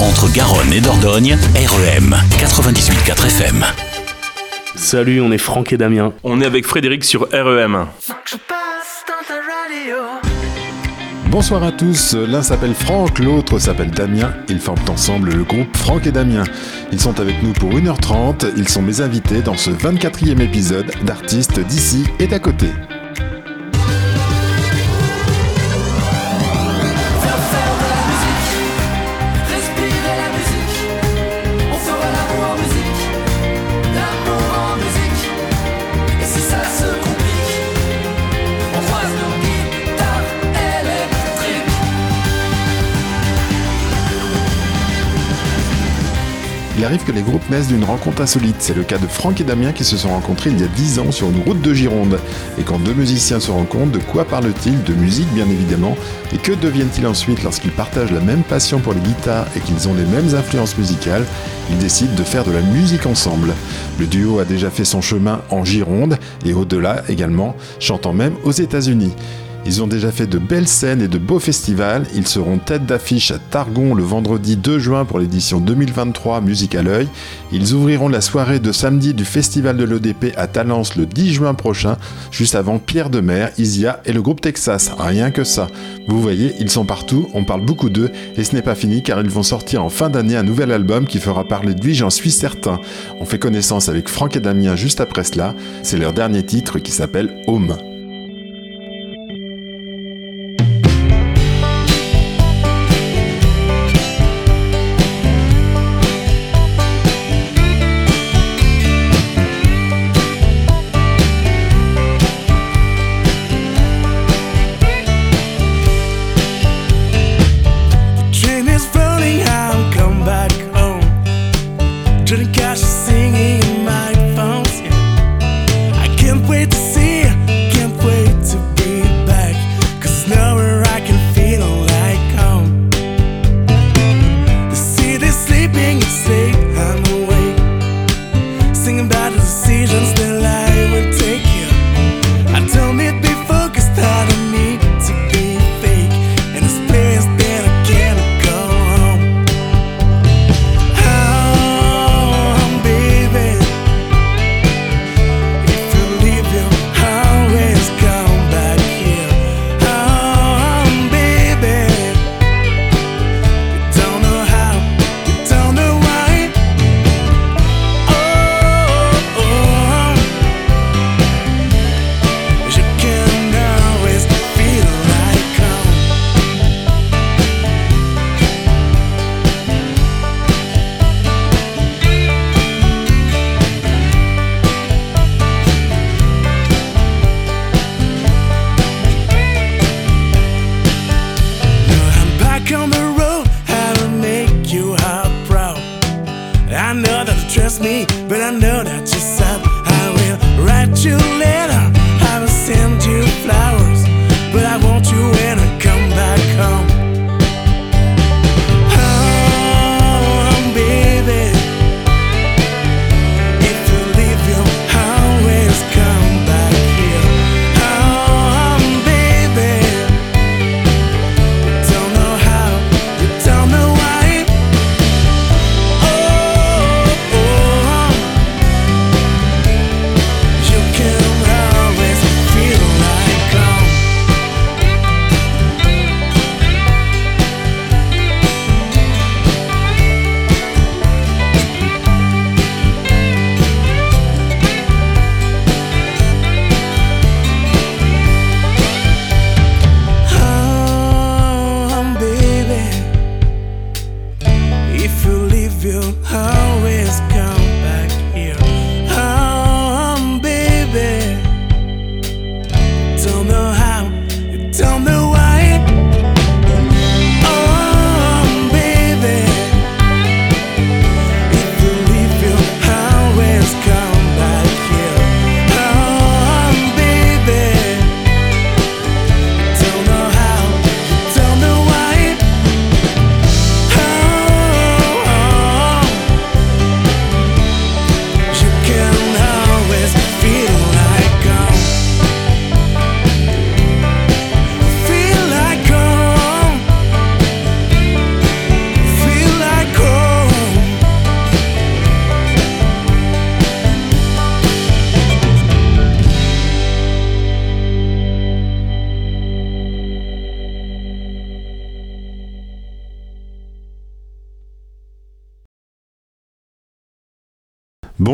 Entre Garonne et Dordogne, REM 98.4 FM. Salut, on est Franck et Damien. On est avec Frédéric sur REM. Bonsoir à tous, l'un s'appelle Franck, l'autre s'appelle Damien. Ils forment ensemble le groupe Franck et Damien. Ils sont avec nous pour 1h30, ils sont mes invités dans ce 24e épisode d'artistes d'ici et d'à côté. Arrive que les groupes naissent d'une rencontre insolite. C'est le cas de Franck et Damien qui se sont rencontrés il y a 10 ans sur une route de Gironde. Et quand deux musiciens se rencontrent, de quoi parlent-ils De musique bien évidemment. Et que deviennent-ils ensuite lorsqu'ils partagent la même passion pour les guitares et qu'ils ont les mêmes influences musicales Ils décident de faire de la musique ensemble. Le duo a déjà fait son chemin en Gironde et au-delà également, chantant même aux États-Unis. Ils ont déjà fait de belles scènes et de beaux festivals. Ils seront tête d'affiche à Targon le vendredi 2 juin pour l'édition 2023 Musique à l'œil. Ils ouvriront la soirée de samedi du festival de l'ODP à Talence le 10 juin prochain, juste avant Pierre de Mer, Isia et le groupe Texas. Rien que ça. Vous voyez, ils sont partout, on parle beaucoup d'eux et ce n'est pas fini car ils vont sortir en fin d'année un nouvel album qui fera parler de lui, j'en suis certain. On fait connaissance avec Franck et Damien juste après cela. C'est leur dernier titre qui s'appelle Home.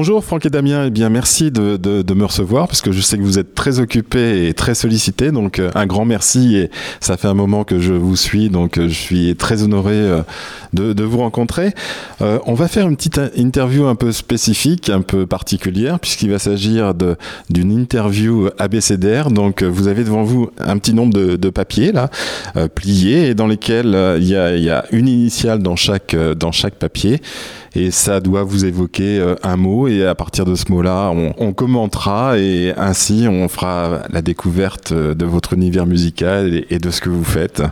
Bonjour Franck et Damien, eh bien merci de, de, me recevoir parce que je sais que vous êtes très occupés et très sollicités, donc euh, un grand merci. Et ça fait un moment que je vous suis, donc euh, je suis très honoré euh, de, vous rencontrer. on va faire une petite interview un peu spécifique, un peu particulière, puisqu'il va s'agir d'une interview abécédaire, donc vous avez devant vous un petit nombre de, de papiers là, pliés, et dans lesquels il y, a, une initiale dans chaque, dans chaque papier et ça doit vous évoquer euh, un mot et à partir de ce mot-là, on, commentera et ainsi on fera la découverte euh, de votre univers musical et, de ce que vous faites.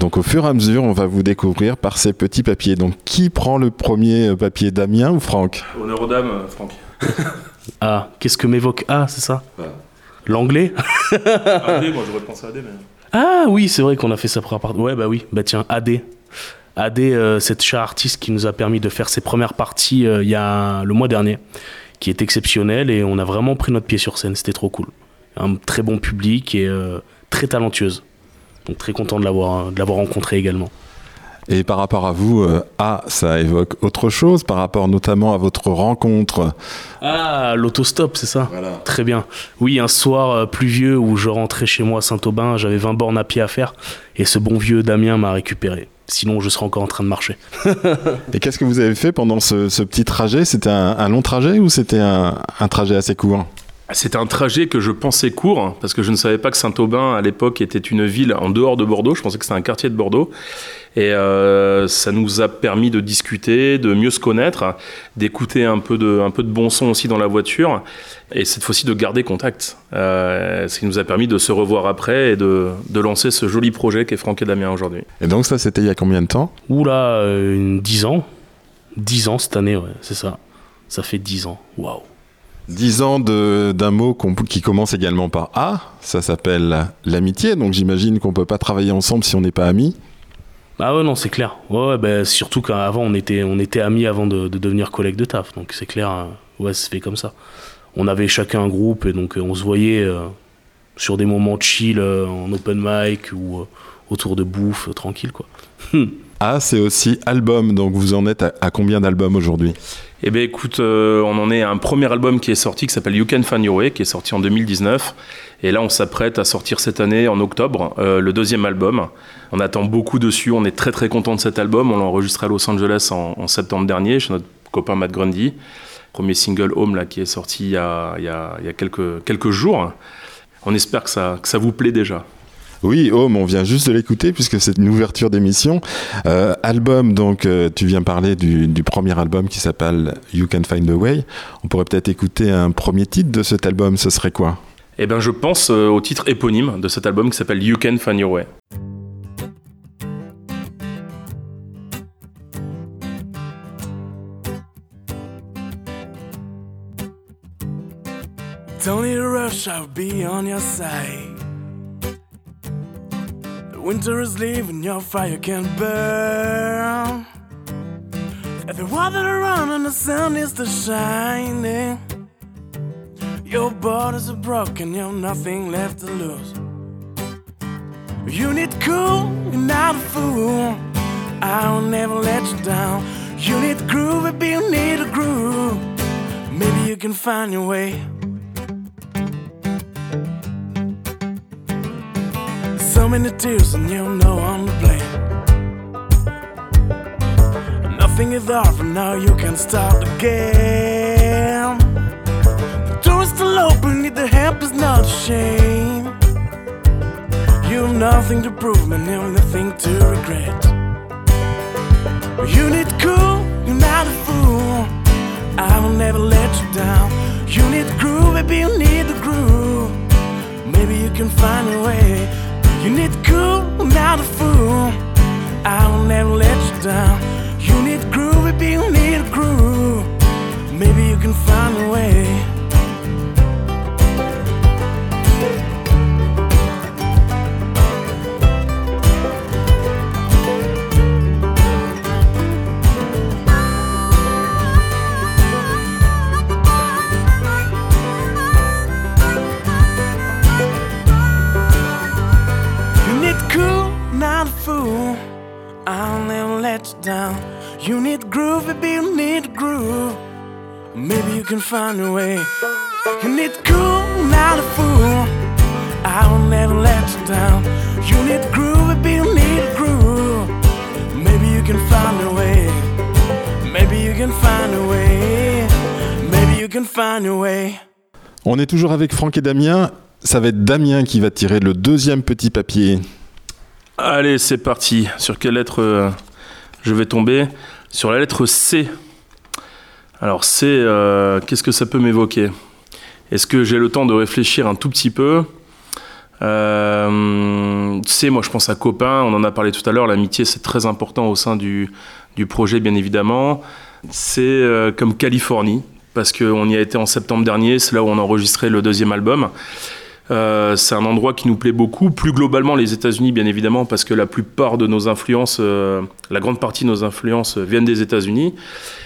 Donc au fur et à mesure, on va vous découvrir par ces petits papiers. Donc qui prend le premier euh, papier, Damien ou Franck Honneur aux dames, Franck. ah, qu'est-ce que m'évoque A, c'est ça L'anglais AD, moi j'aurais pensé à AD, mais... Ah oui, c'est vrai qu'on a fait ça pour part. Ouais, bah oui, bah tiens, AD. AD, euh, cette chère artiste qui nous a permis de faire ses premières parties euh, il y a le mois dernier, qui est exceptionnelle et on a vraiment pris notre pied sur scène, c'était trop cool. Un très bon public et euh, très talentueuse. Donc très content de l'avoir, de l'avoir rencontrée également. Et par rapport à vous, A, ça évoque autre chose par rapport notamment à votre rencontre. Ah, l'autostop, c'est ça voilà. Très bien. Oui, un soir pluvieux où je rentrais chez moi à Saint-Aubin, j'avais 20 bornes à pied à faire et ce bon vieux Damien m'a récupéré. Sinon, je serais encore en train de marcher. et qu'est-ce que vous avez fait pendant ce, petit trajet? C'était un, long trajet ou c'était un, trajet assez court? C'était un trajet que je pensais court, parce que je ne savais pas que Saint-Aubin, à l'époque, était une ville en dehors de Bordeaux. Je pensais que c'était un quartier de Bordeaux. Et euh, ça nous a permis de discuter, de mieux se connaître, d'écouter un, peu de, un peu de bon son aussi dans la voiture, et cette fois-ci de garder contact. Euh, ce qui nous a permis de se revoir après et de, de lancer ce joli projet qu'est Franck et Damien aujourd'hui. Et donc ça, c'était il y a combien de temps? Oula, euh, une 10 ans. 10 ans cette année, ouais, c'est ça. Ça fait 10 ans. Waouh. Dix ans d'un mot qui commence également par A, ça s'appelle l'amitié, donc j'imagine qu'on peut pas travailler ensemble si on n'est pas amis. Ah ouais, non, c'est clair. Ouais, bah, surtout qu'avant, on était, on était amis avant de, devenir collègues de taf, donc c'est clair, euh, ouais, c'est fait comme ça. On avait chacun un groupe et donc euh, on se voyait euh, sur des moments chill, en open mic ou autour de bouffe, tranquille, quoi. Ah, c'est aussi album, donc vous en êtes à, combien d'albums aujourd'hui? Eh bien écoute, euh, on en est à un premier album qui est sorti qui s'appelle You Can Find Your Way, qui est sorti en 2019. Et là, on s'apprête à sortir cette année, en octobre, euh, le deuxième album. On attend beaucoup dessus, on est très très content de cet album. On l'a enregistré à Los Angeles en, septembre dernier chez notre copain Matt Grundy. Premier single Home là, qui est sorti il y a, quelques, jours. On espère que ça vous plaît déjà. Oui, Home, on vient juste de l'écouter puisque c'est une ouverture d'émission. Euh, album, donc euh, tu viens parler du, premier album qui s'appelle You Can Find a Way. On pourrait peut-être écouter un premier titre de cet album, ce serait quoi? Eh bien je pense euh, au titre éponyme de cet album qui s'appelle You Can Find Your Way. rush, I'll be on your side. Winter is leaving, your fire can burn. Every water to run and the sun is to shining. Your borders are broken, you've nothing left to lose. You need cool, you're not a fool. I'll never let you down. You need groove, baby, you need a groove. Maybe you can find your way. So many tears, and you know I'm to blame. Nothing is off, now you can start again. The door is still open, need the help is not a shame. You've nothing to prove, and you've nothing to regret. You need cool, you're not a fool. I will never let you down. You need groove, baby, you need the groove. Maybe you can find a way. You need cool, not a fool. I'll never let you down. You need groove, baby, you need a groove. Maybe you can find a way. Down. You need groove, baby, you need groove. maybe you can find a way. You need cool, not a fool. I will never let you down. You need groove, but you need a groove. Maybe you can find a way. Maybe you can find a way. Maybe you can find a way. On est toujours avec Franck et Damien. Ça va être Damien qui va tirer le deuxième petit papier. Allez, c'est parti. Sur quelle lettre euh, je vais tomber Sur la lettre C. Alors C, euh, qu'est-ce que ça peut m'évoquer? Est-ce que j'ai le temps de réfléchir un tout petit peu? Euh, C, moi je pense à copain, on en a parlé tout à l'heure, l'amitié c'est très important au sein du, projet bien évidemment. C'est euh, comme Californie, parce qu'on y a été en septembre dernier, c'est là où on a enregistré le deuxième album. Euh, c'est un endroit qui nous plaît beaucoup. Plus globalement, les États-Unis, bien évidemment, parce que la plupart de nos influences, euh, la grande partie de nos influences viennent des États-Unis.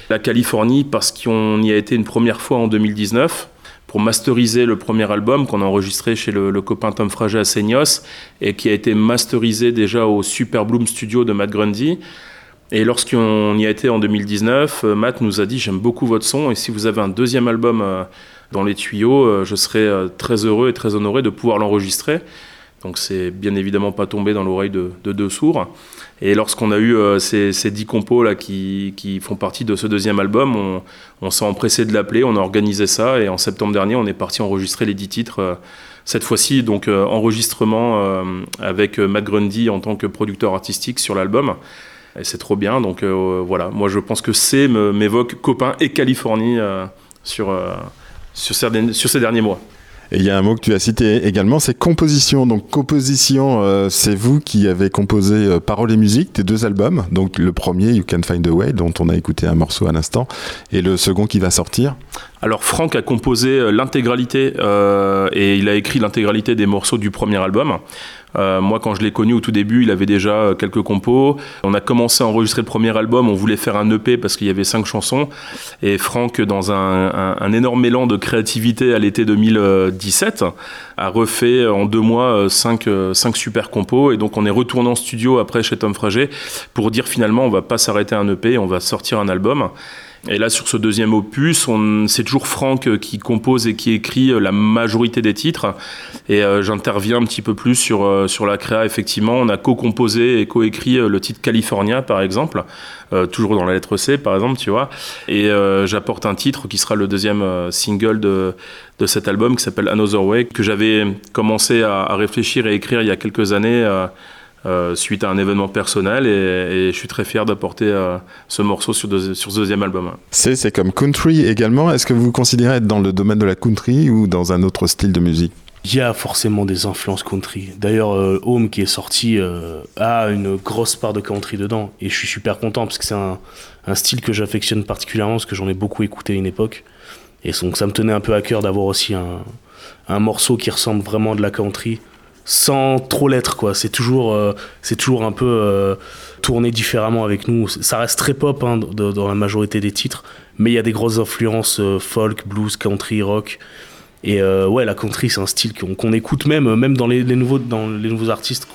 La Californie, parce qu'on y a été une première fois en 2019 pour masteriser le premier album qu'on a enregistré chez le, copain Tom Frager à Seignos et qui a été masterisé déjà au Super Bloom Studio de Matt Grundy. Et lorsqu'on y a été en 2019, euh, Matt nous a dit j'aime beaucoup votre son et si vous avez un deuxième album euh, dans les tuyaux, euh, je serais euh, très heureux et très honoré de pouvoir l'enregistrer. Donc c'est bien évidemment pas tombé dans l'oreille de, de deux sourds. Et lorsqu'on a eu euh, ces, dix compos là qui, font partie de ce deuxième album, on, s'est empressé de l'appeler, on a organisé ça et en septembre dernier, on est parti enregistrer les dix titres. cette fois-ci, donc enregistrement avec Matt Grundy en tant que producteur artistique sur l'album. Et c'est trop bien. Donc voilà, moi je pense que C m'évoque copain et Californie sur, sur, ces, derniers- sur ces derniers mois. Et il y a un mot que tu as cité également, c'est composition. Donc composition, euh, c'est vous qui avez composé euh, paroles et musique des deux albums. Donc le premier, You Can Find a Way, dont on a écouté un morceau à l'instant, et le second qui va sortir. Alors Franck a composé euh, l'intégralité euh, et il a écrit l'intégralité des morceaux du premier album. Euh, moi, quand je l'ai connu au tout début, il avait déjà euh, quelques compos. On a commencé à enregistrer le premier album. On voulait faire un EP parce qu'il y avait cinq chansons. Et Franck, dans un, énorme élan de créativité à l'été 2017, a refait en deux mois euh, cinq, euh, cinq super compos. Et donc, on est retourné en studio après chez Tom Frager pour dire finalement, on va pas s'arrêter à un EP, on va sortir un album. Et là, sur ce deuxième opus, c'est toujours Franck euh, qui compose et qui écrit euh, la majorité des titres. Et euh, j'interviens un petit peu plus sur, sur la créa. Effectivement, on a co-composé et co-écrit le titre California, par exemple, toujours dans la lettre C, par exemple, tu vois. Et j'apporte un titre qui sera le deuxième single de, de cet album, qui s'appelle Another Way, que j'avais commencé à, à réfléchir et écrire il y a quelques années. Euh, suite à un événement personnel et, et je suis très fier d'apporter euh, ce morceau sur, deux- sur ce deuxième album. C'est c'est comme country également. Est-ce que vous vous considérez être dans le domaine de la country ou dans un autre style de musique? Il y a forcément des influences country. D'ailleurs, euh, Home qui est sorti euh, a une grosse part de country dedans. Et je suis super content parce que c'est un, un style que j'affectionne particulièrement parce que j'en ai beaucoup écouté à une époque. Et donc ça me tenait un peu à cœur d'avoir aussi un, un morceau qui ressemble vraiment à de la country sans trop l'être quoi. C'est toujours, euh, c'est toujours un peu euh, tourné différemment avec nous. Ça reste très pop hein, de- dans la majorité des titres, mais il y a des grosses influences euh, folk, blues, country, rock. Et ouais, la country, c'est un style qu'on écoute même, même dans les, les nouveaux, dans les nouveaux artistes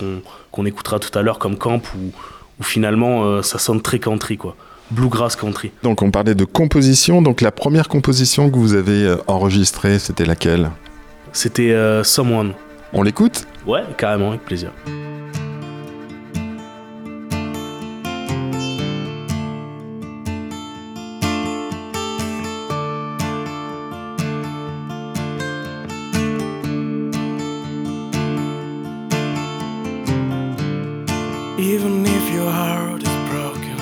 qu'on écoutera tout à l'heure, comme Camp, où, où finalement ça sonne très country, quoi. Bluegrass country. Donc on parlait de composition. Donc la première composition que vous avez enregistrée, c'était laquelle? C'était Someone. On l'écoute? Ouais, carrément, avec plaisir. Even if your heart is broken,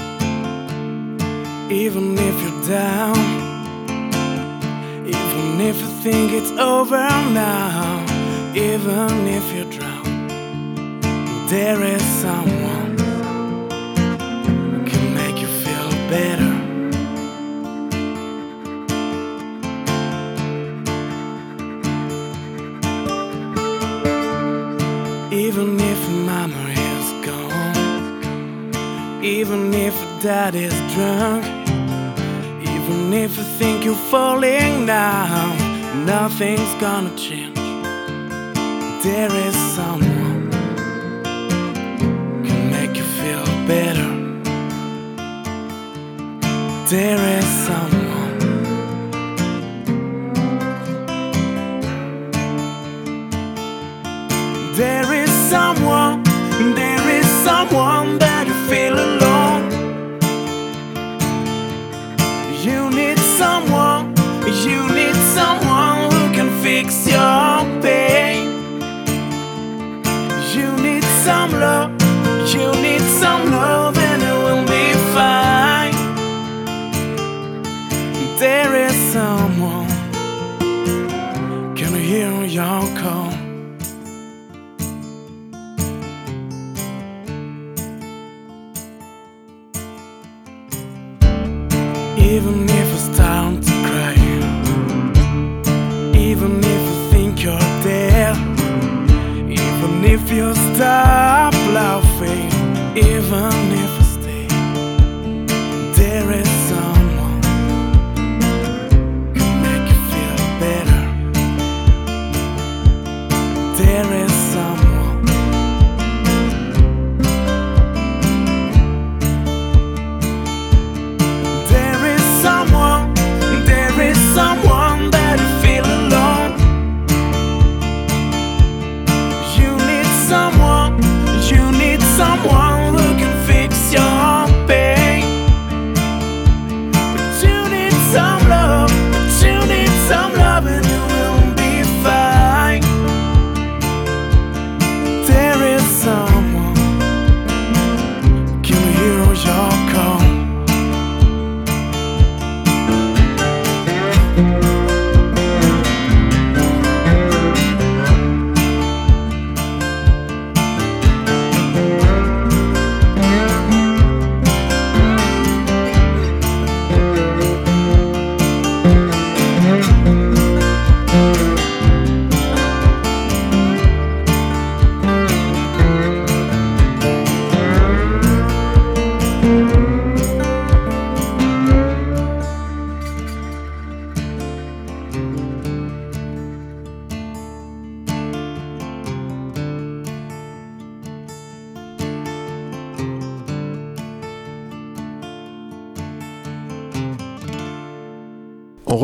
even if you're down, even if you think it's over nothing's gonna change. There is someone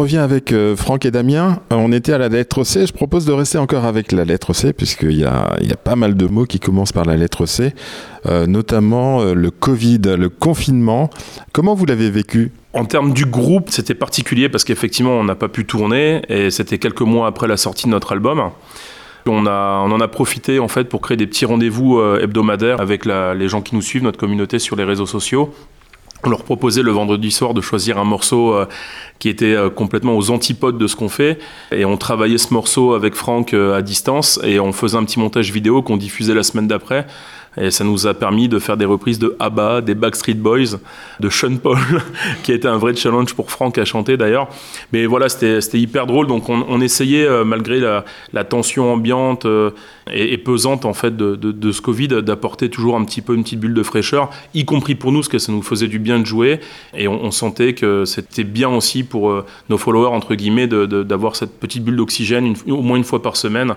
revient avec euh, Franck et Damien. Euh, On était à la lettre C. Je propose de rester encore avec la lettre C, puisqu'il y a, pas mal de mots qui commencent par la lettre C, euh, notamment le Covid, le confinement. Comment vous l'avez vécu? En termes du groupe, c'était particulier parce qu'effectivement, on n'a pas pu tourner et c'était quelques mois après la sortie de notre album. On, en a profité en fait pour créer des petits rendez-vous hebdomadaires avec les gens qui nous suivent, notre communauté sur les réseaux sociaux. On leur proposait le vendredi soir de choisir un morceau euh, qui était euh, complètement aux antipodes de ce qu'on fait. Et on travaillait ce morceau avec Franck euh, à distance et on faisait un petit montage vidéo qu'on diffusait la semaine d'après. Et ça nous a permis de faire des reprises de ABBA, des Backstreet Boys, de Sean Paul, qui a été un vrai challenge pour Franck à chanter d'ailleurs. Mais voilà, c'était hyper drôle. Donc on, essayait, malgré la, tension ambiante et, pesante en fait de, ce Covid, d'apporter toujours un petit peu une petite bulle de fraîcheur, y compris pour nous, parce que ça nous faisait du bien de jouer. Et on, sentait que c'était bien aussi pour euh, nos followers, entre guillemets, d'avoir cette petite bulle d'oxygène au moins une fois par semaine,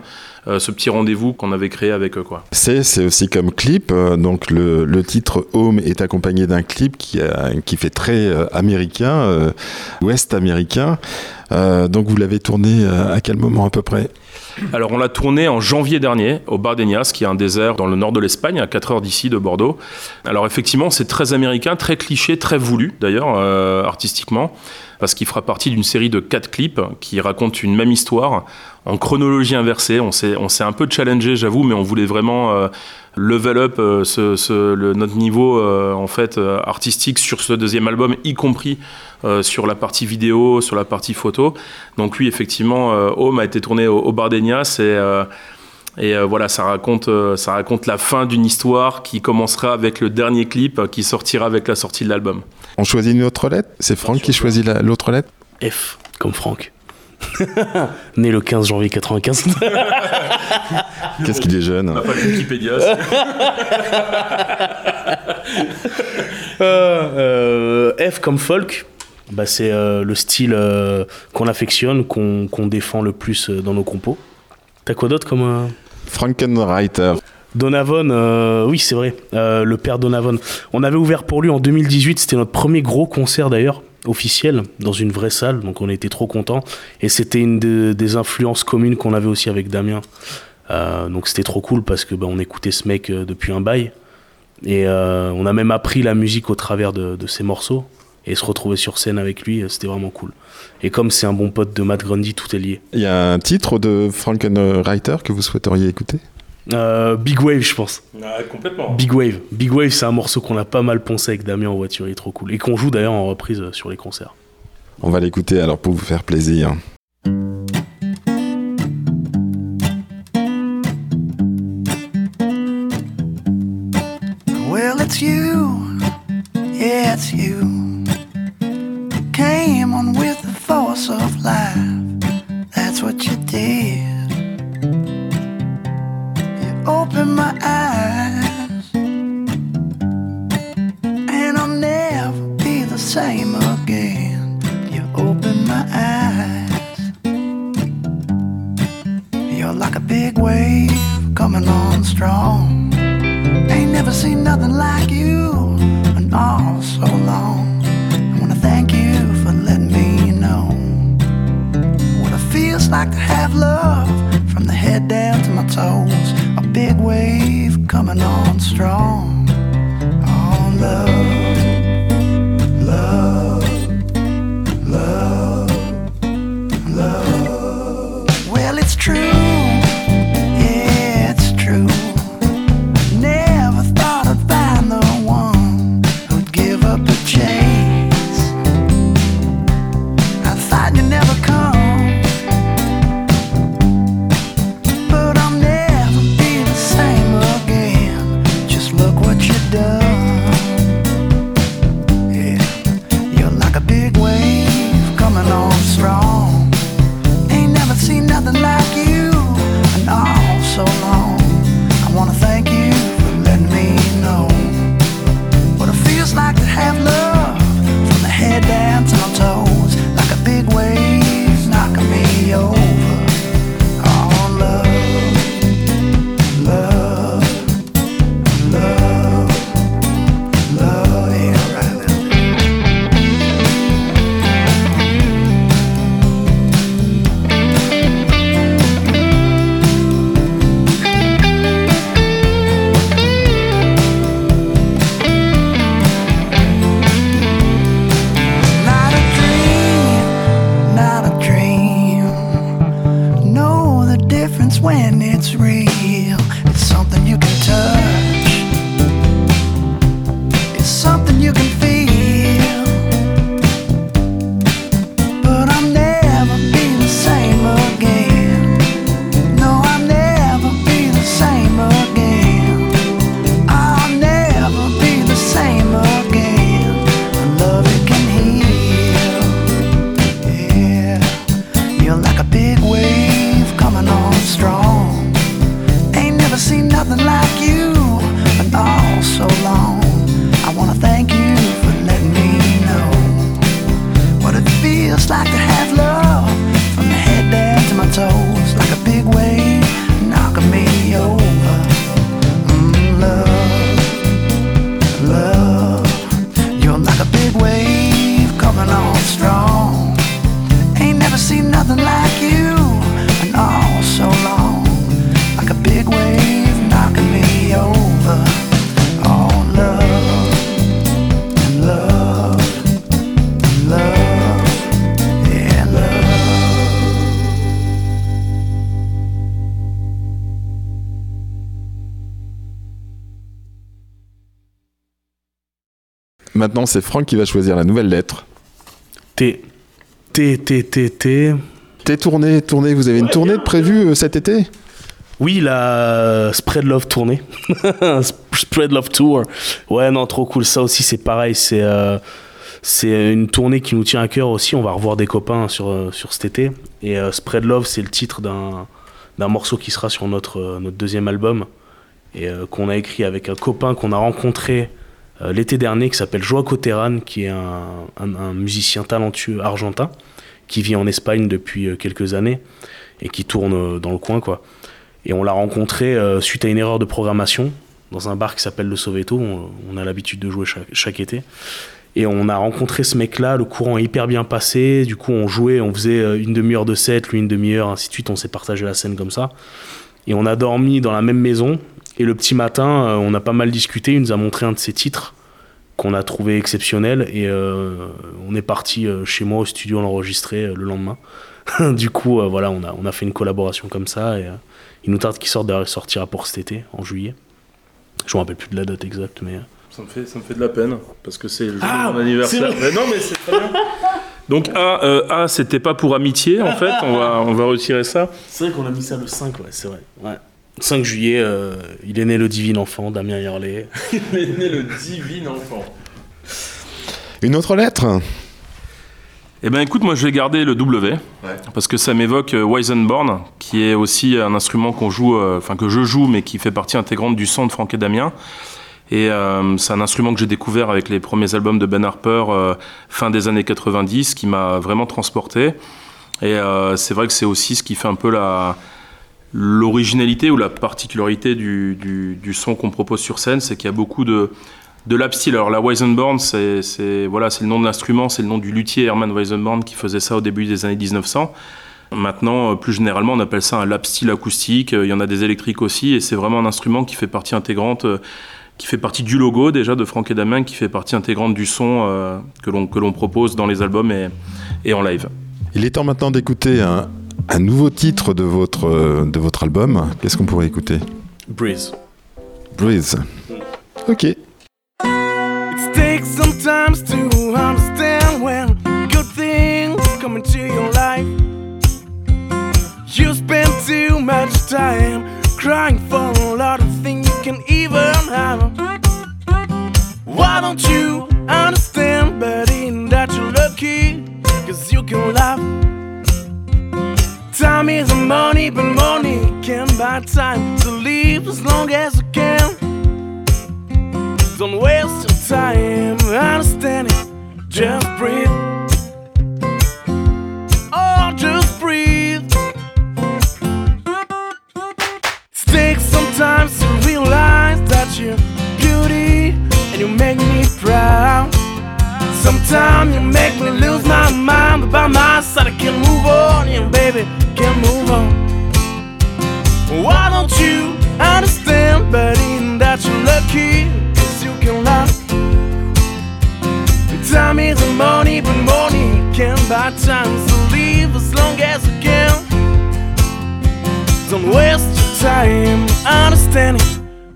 euh, ce petit rendez-vous qu'on avait créé avec eux. Quoi. C'est aussi comme clip. euh, Donc le, titre Home est accompagné d'un clip qui, a- qui fait très américain, ouest américain. Donc vous l'avez tourné à quel moment à peu près? Alors, on l'a tourné en janvier dernier au Bardenias, qui est un désert dans le nord de l'Espagne, à 4 heures d'ici, de Bordeaux. Alors, effectivement, c'est très américain, très cliché, très voulu, d'ailleurs, euh, artistiquement, parce qu'il fera partie d'une série de quatre clips qui racontent une même histoire en chronologie inversée. On s'est, on s'est un peu challengé, j'avoue, mais on voulait vraiment euh, level up euh, ce, ce- le- notre niveau euh, en fait euh, artistique sur ce deuxième album, y compris euh, sur la partie vidéo, sur la partie photo. Donc lui, effectivement, euh, Home a été tourné au, au Bardenias et, euh, et euh, voilà, ça raconte, euh, ça raconte la fin d'une histoire qui commencera avec le dernier clip euh, qui sortira avec la sortie de l'album. On choisit une autre lettre? C'est Franck qui choisit la- l'autre lettre? F, comme Franck. Né le 15 janvier 95. Qu'est-ce qu'il est jeune hein. Pas Wikipédia. Euh, euh, F comme folk. Bah, c'est euh, le style euh, qu'on affectionne, qu'on défend le plus euh, dans nos compos. T'as quoi d'autre comme. euh, Frankenreiter. Donovan, euh, oui, c'est vrai, euh, le père Donovan. On avait ouvert pour lui en 2018, c'était notre premier gros concert d'ailleurs, officiel, dans une vraie salle, donc on était trop contents. Et c'était une de- des influences communes qu'on avait aussi avec Damien. Euh, donc c'était trop cool parce que bah, on écoutait ce mec euh, depuis un bail. Et euh, on a même appris la musique au travers de, ses morceaux. Et se retrouver sur scène avec lui, c'était vraiment cool. Et comme c'est un bon pote de Matt Grundy, tout est lié. Il y a un titre de Frankenreiter que vous souhaiteriez écouter? Euh, Big Wave, je pense. complètement. Big Wave. Big Wave, c'est un morceau qu'on a pas mal poncé avec Damien en voiture, il est trop cool. Et qu'on joue d'ailleurs en reprise euh, sur les concerts. On va l'écouter alors pour vous faire plaisir. Well, it's you. Yeah, it's you. loss of life. That's what you did. Opened my eyes, and I'll never be the same again. You opened my eyes. You're like a big wave coming on strong. Ain't never seen nothing like you in all so long. I wanna thank you for letting me know what it feels like to have love from the head down to my toes. A big wave coming on strong. Love, love, Maintenant, c'est Franck qui va choisir la nouvelle lettre. T. T, T, T, T. T'es tournée, tournée, vous avez une tournée prévue euh, cet été? Oui, la Spread Love tournée. Spread Love Tour. Ouais, non, trop cool. Ça aussi, c'est pareil. C'est euh, c'est une tournée qui nous tient à cœur aussi. On va revoir des copains sur, euh, sur cet été. Et euh, Spread Love, c'est le titre d'un d'un morceau qui sera sur notre, euh, notre deuxième album. Et euh, qu'on a écrit avec un copain qu'on a rencontré euh, l'été dernier qui s'appelle Joaco Terran, qui est un, musicien talentueux argentin qui vit en Espagne depuis euh, quelques années et qui tourne euh, dans le coin, quoi. Et on l'a rencontré suite à une erreur de programmation dans un bar qui s'appelle le Soveto. On, a l'habitude de jouer chaque, chaque été. Et on a rencontré ce mec-là, le courant est hyper bien passé. Du coup, on jouait, on faisait une demi-heure de set, lui une demi-heure, ainsi de suite. On s'est partagé la scène comme ça. Et on a dormi dans la même maison. Et le petit matin, euh, on a pas mal discuté. Il nous a montré un de ses titres qu'on a trouvé exceptionnel. Et euh, on est parti euh, chez moi au studio l'enregistrer euh, le lendemain. du coup, euh, voilà, on a, on a fait une collaboration comme ça. Et euh, il nous tarde qu'il sorte, d'ailleurs, il sortira pour cet été, en juillet. Je me rappelle plus de la date exacte, mais. Ça me, fait, ça me fait de la peine, parce que c'est le jour Ah, de mon anniversaire. Mais non, mais c'est très bien. Donc A, euh, A c'était pas pour amitié, en fait, on va, on va retirer ça. C'est vrai qu'on a mis ça le 5, ouais, c'est vrai. Ouais. 5 juillet, euh, il est né le divin enfant, Damien Yerlet. Il est né le divin enfant. Une autre lettre Eh ben écoute, moi je vais garder le W parce que ça m'évoque euh, Weizenborn, qui est aussi un instrument qu'on joue, euh, enfin que je joue, mais qui fait partie intégrante du son de Franck et Damien. Et euh, c'est un instrument que j'ai découvert avec les premiers albums de Ben Harper euh, fin des années 90, qui m'a vraiment transporté. Et euh, c'est vrai que c'est aussi ce qui fait un peu la l'originalité ou la particularité du, du, son qu'on propose sur scène, c'est qu'il y a beaucoup de de lap steel. Alors la Weizenborn, c'est voilà, le nom de l'instrument, c'est le nom du luthier Hermann Weizenborn qui faisait ça au début des années 1900. Maintenant, euh, plus généralement, on appelle ça un lap steel acoustique. Euh, Il y en a des électriques aussi, et c'est vraiment un instrument qui fait partie intégrante, euh, qui fait partie du logo déjà de Franck et qui fait partie intégrante du son que l'on que l'on propose dans les albums et, et en live. Il est temps maintenant d'écouter un, un nouveau titre de votre, de votre album. Qu'est-ce qu'on pourrait écouter? Breeze. Breeze. Ok. It takes sometimes to understand when good things come into your life. You spend too much time crying for a lot of things you can even have. Why don't you understand, buddy, that you're lucky? Cause you can laugh. Time is money, but money can buy time to live as long as you can. Don't waste your time understanding. Just breathe. Oh, just breathe. It takes sometimes to realize that you're beauty and you make me proud. Sometimes you make me lose my mind, but by my side I can move on, yeah, baby, move on. Why don't you understand, buddy, that you're lucky? Cause you can laugh. Time is money, but money can buy time. So leave as long as you can. Don't waste your time understanding.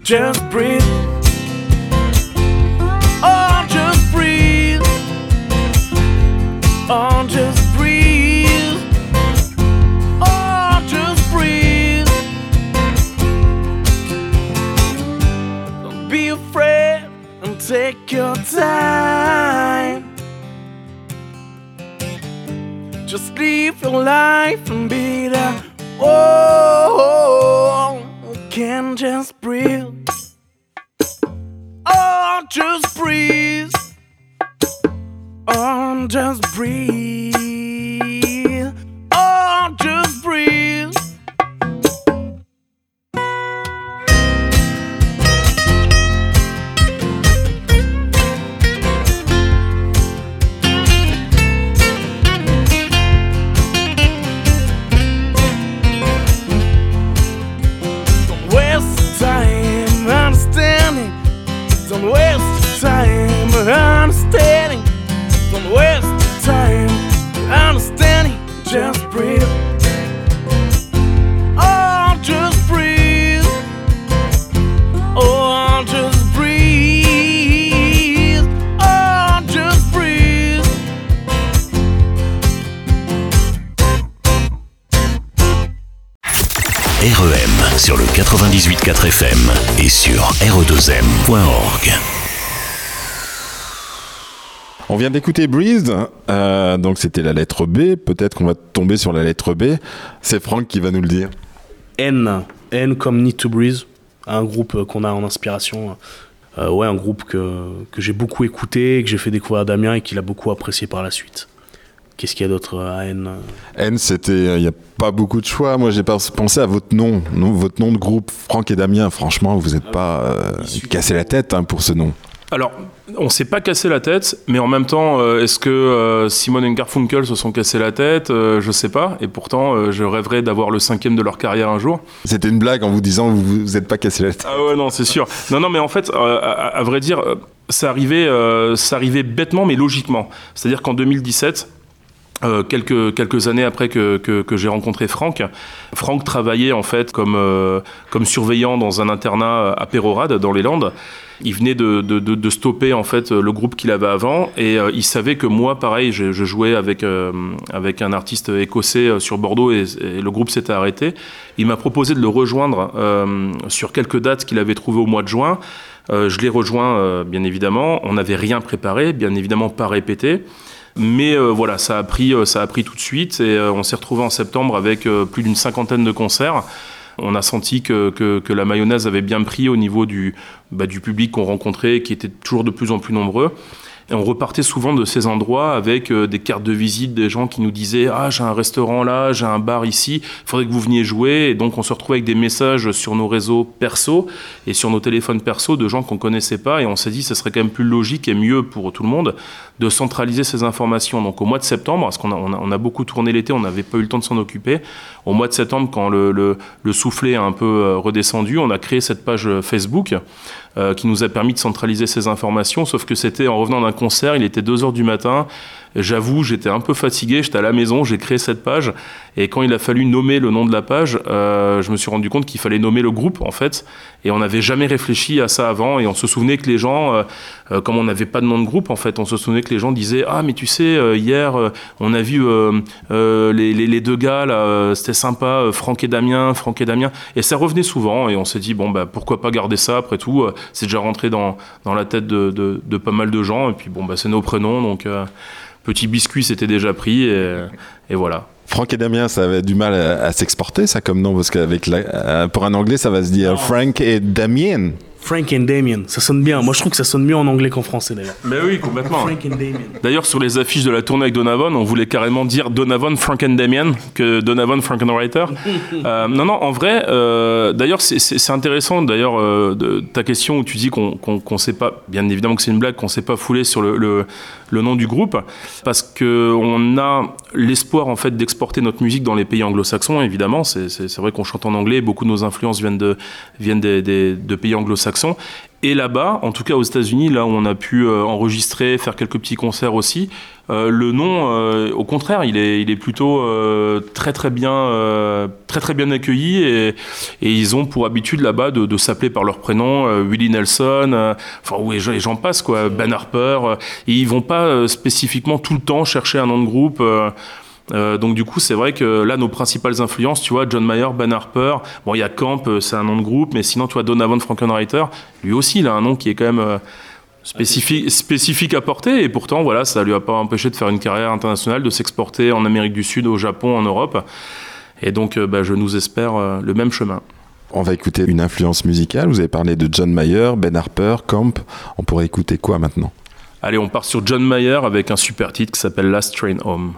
Just breathe. Time. Just live your life and be there. Oh, can just breathe. Oh, just breathe. Oh, just breathe. Oh, just breathe. Sur le 98.4 FM et sur re2m.org. On vient d'écouter Breeze, euh, donc c'était la lettre B. Peut-être qu'on va tomber sur la lettre B. C'est Franck qui va nous le dire. N. N comme Need to Breeze, un groupe qu'on a en inspiration. Euh, ouais, un groupe que, que j'ai beaucoup écouté, que j'ai fait découvrir à Damien et qu'il a beaucoup apprécié par la suite. Qu'est-ce qu'il y a d'autre à N N, c'était, il n'y a pas beaucoup de choix. Moi, j'ai pas pensé à votre nom, votre nom de groupe, Franck et Damien. Franchement, vous n'êtes pas euh, cassé la tête hein, pour ce nom. Alors, on s'est pas cassé la tête, mais en même temps, euh, est-ce que euh, Simon et Garfunkel se sont cassés la tête Euh, Je sais pas. Et pourtant, euh, je rêverais d'avoir le cinquième de leur carrière un jour. C'était une blague en vous disant vous vous êtes pas cassé la tête. Ah ouais, non, c'est sûr. Non, non, mais en fait, euh, à, à vrai dire, euh, ça arrivait, euh, ça arrivait bêtement, mais logiquement. C'est-à-dire qu'en 2017, euh, quelques, quelques années après que, que, que j'ai rencontré Franck, Franck travaillait en fait comme, euh, comme surveillant dans un internat à Pérorade, dans les Landes. Il venait de, de, de, de stopper en fait le groupe qu'il avait avant et euh, il savait que moi, pareil, je, je jouais avec, euh, avec un artiste écossais euh, sur Bordeaux et, et le groupe s'était arrêté. Il m'a proposé de le rejoindre euh, sur quelques dates qu'il avait trouvées au mois de juin. Euh, je l'ai rejoint, euh, bien évidemment. On n'avait rien préparé, bien évidemment pas répété. Mais voilà, ça a, pris, ça a pris tout de suite et on s'est retrouvé en septembre avec plus d'une cinquantaine de concerts. On a senti que, que, la mayonnaise avait bien pris au niveau du, bah, du public qu'on rencontrait, qui était toujours de plus en plus nombreux. On repartait souvent de ces endroits avec euh, des cartes de visite, des gens qui nous disaient Ah, j'ai un restaurant là, j'ai un bar ici, il faudrait que vous veniez jouer. Et donc on se retrouvait avec des messages sur nos réseaux perso et sur nos téléphones perso de gens qu'on connaissait pas. Et on s'est dit Ce serait quand même plus logique et mieux pour tout le monde de centraliser ces informations. Donc au mois de septembre, parce qu'on a, beaucoup tourné l'été, on n'avait pas eu le temps de s'en occuper. Au mois de septembre, quand le, le, le soufflet a un peu euh, redescendu, on a créé cette page Facebook euh, qui nous a permis de centraliser ces informations. Sauf que c'était en revenant d'un concert, il était 2h du matin. J'avoue, j'étais un peu fatigué, j'étais à la maison, j'ai créé cette page. Et quand il a fallu nommer le nom de la page, euh, je me suis rendu compte qu'il fallait nommer le groupe, en fait. Et on n'avait jamais réfléchi à ça avant. Et on se souvenait que les gens, euh, euh, comme on n'avait pas de nom de groupe, en fait, on se souvenait que les gens disaient Ah, mais tu sais, hier, on a vu les, deux gars, là, c'était sympa, Franck et Damien, Franck et Damien. Et ça revenait souvent. Et on s'est dit Bon, bah, pourquoi pas garder ça après tout C'est déjà rentré dans, dans la tête de, de, de, pas mal de gens. Et puis, bon, bah, c'est nos prénoms. Donc. Petit biscuit, c'était déjà pris et, voilà. Franck et Damien, ça avait du mal à, s'exporter, ça comme nom, parce qu'avec euh, pour un anglais, ça va se dire Frank et Damien. Frank and Damien, ça sonne bien. Moi, je trouve que ça sonne mieux en anglais qu'en français d'ailleurs. Mais oui, complètement. Frank and Damien. D'ailleurs, sur les affiches de la tournée avec Donovan, on voulait carrément dire Donovan, Frank and Damien que Donovan, Frank and Writer. Euh, non, non, en vrai, euh, d'ailleurs, c'est intéressant d'ailleurs euh, de ta question où tu dis qu'on ne sait pas, bien évidemment que c'est une blague, qu'on ne s'est pas foulé sur le, le, nom du groupe, parce qu'on a l'espoir en fait d'exporter notre musique dans les pays anglo-saxons, évidemment. C'est vrai qu'on chante en anglais, beaucoup de nos influences viennent de, de pays anglo-saxons et là-bas, en tout cas aux États-Unis, là où on a pu euh, enregistrer, faire quelques petits concerts aussi, euh, le nom, euh, au contraire, il est, il est plutôt très très bien, très très bien accueilli et, et ils ont pour habitude là-bas de, s'appeler par leur prénom, Willie Nelson, enfin oui, j'en passe quoi, Ben Harper. et ils vont pas spécifiquement tout le temps chercher un nom de groupe. Euh, donc du coup, c'est vrai que là, nos principales influences, tu vois, John Mayer, Ben Harper, bon, il y a Camp, euh, c'est un nom de groupe, mais sinon, tu vois, Donovan Frankenreiter, lui aussi, il a un nom qui est quand même euh, spécifique, spécifique à porter, et pourtant, voilà, ça lui a pas empêché de faire une carrière internationale, de s'exporter en Amérique du Sud, au Japon, en Europe, et donc, bah, je nous espère le même chemin. On va écouter une influence musicale. Vous avez parlé de John Mayer, Ben Harper, Camp. On pourrait écouter quoi maintenant? Allez, on part sur John Mayer avec un super titre qui s'appelle Last Train Home.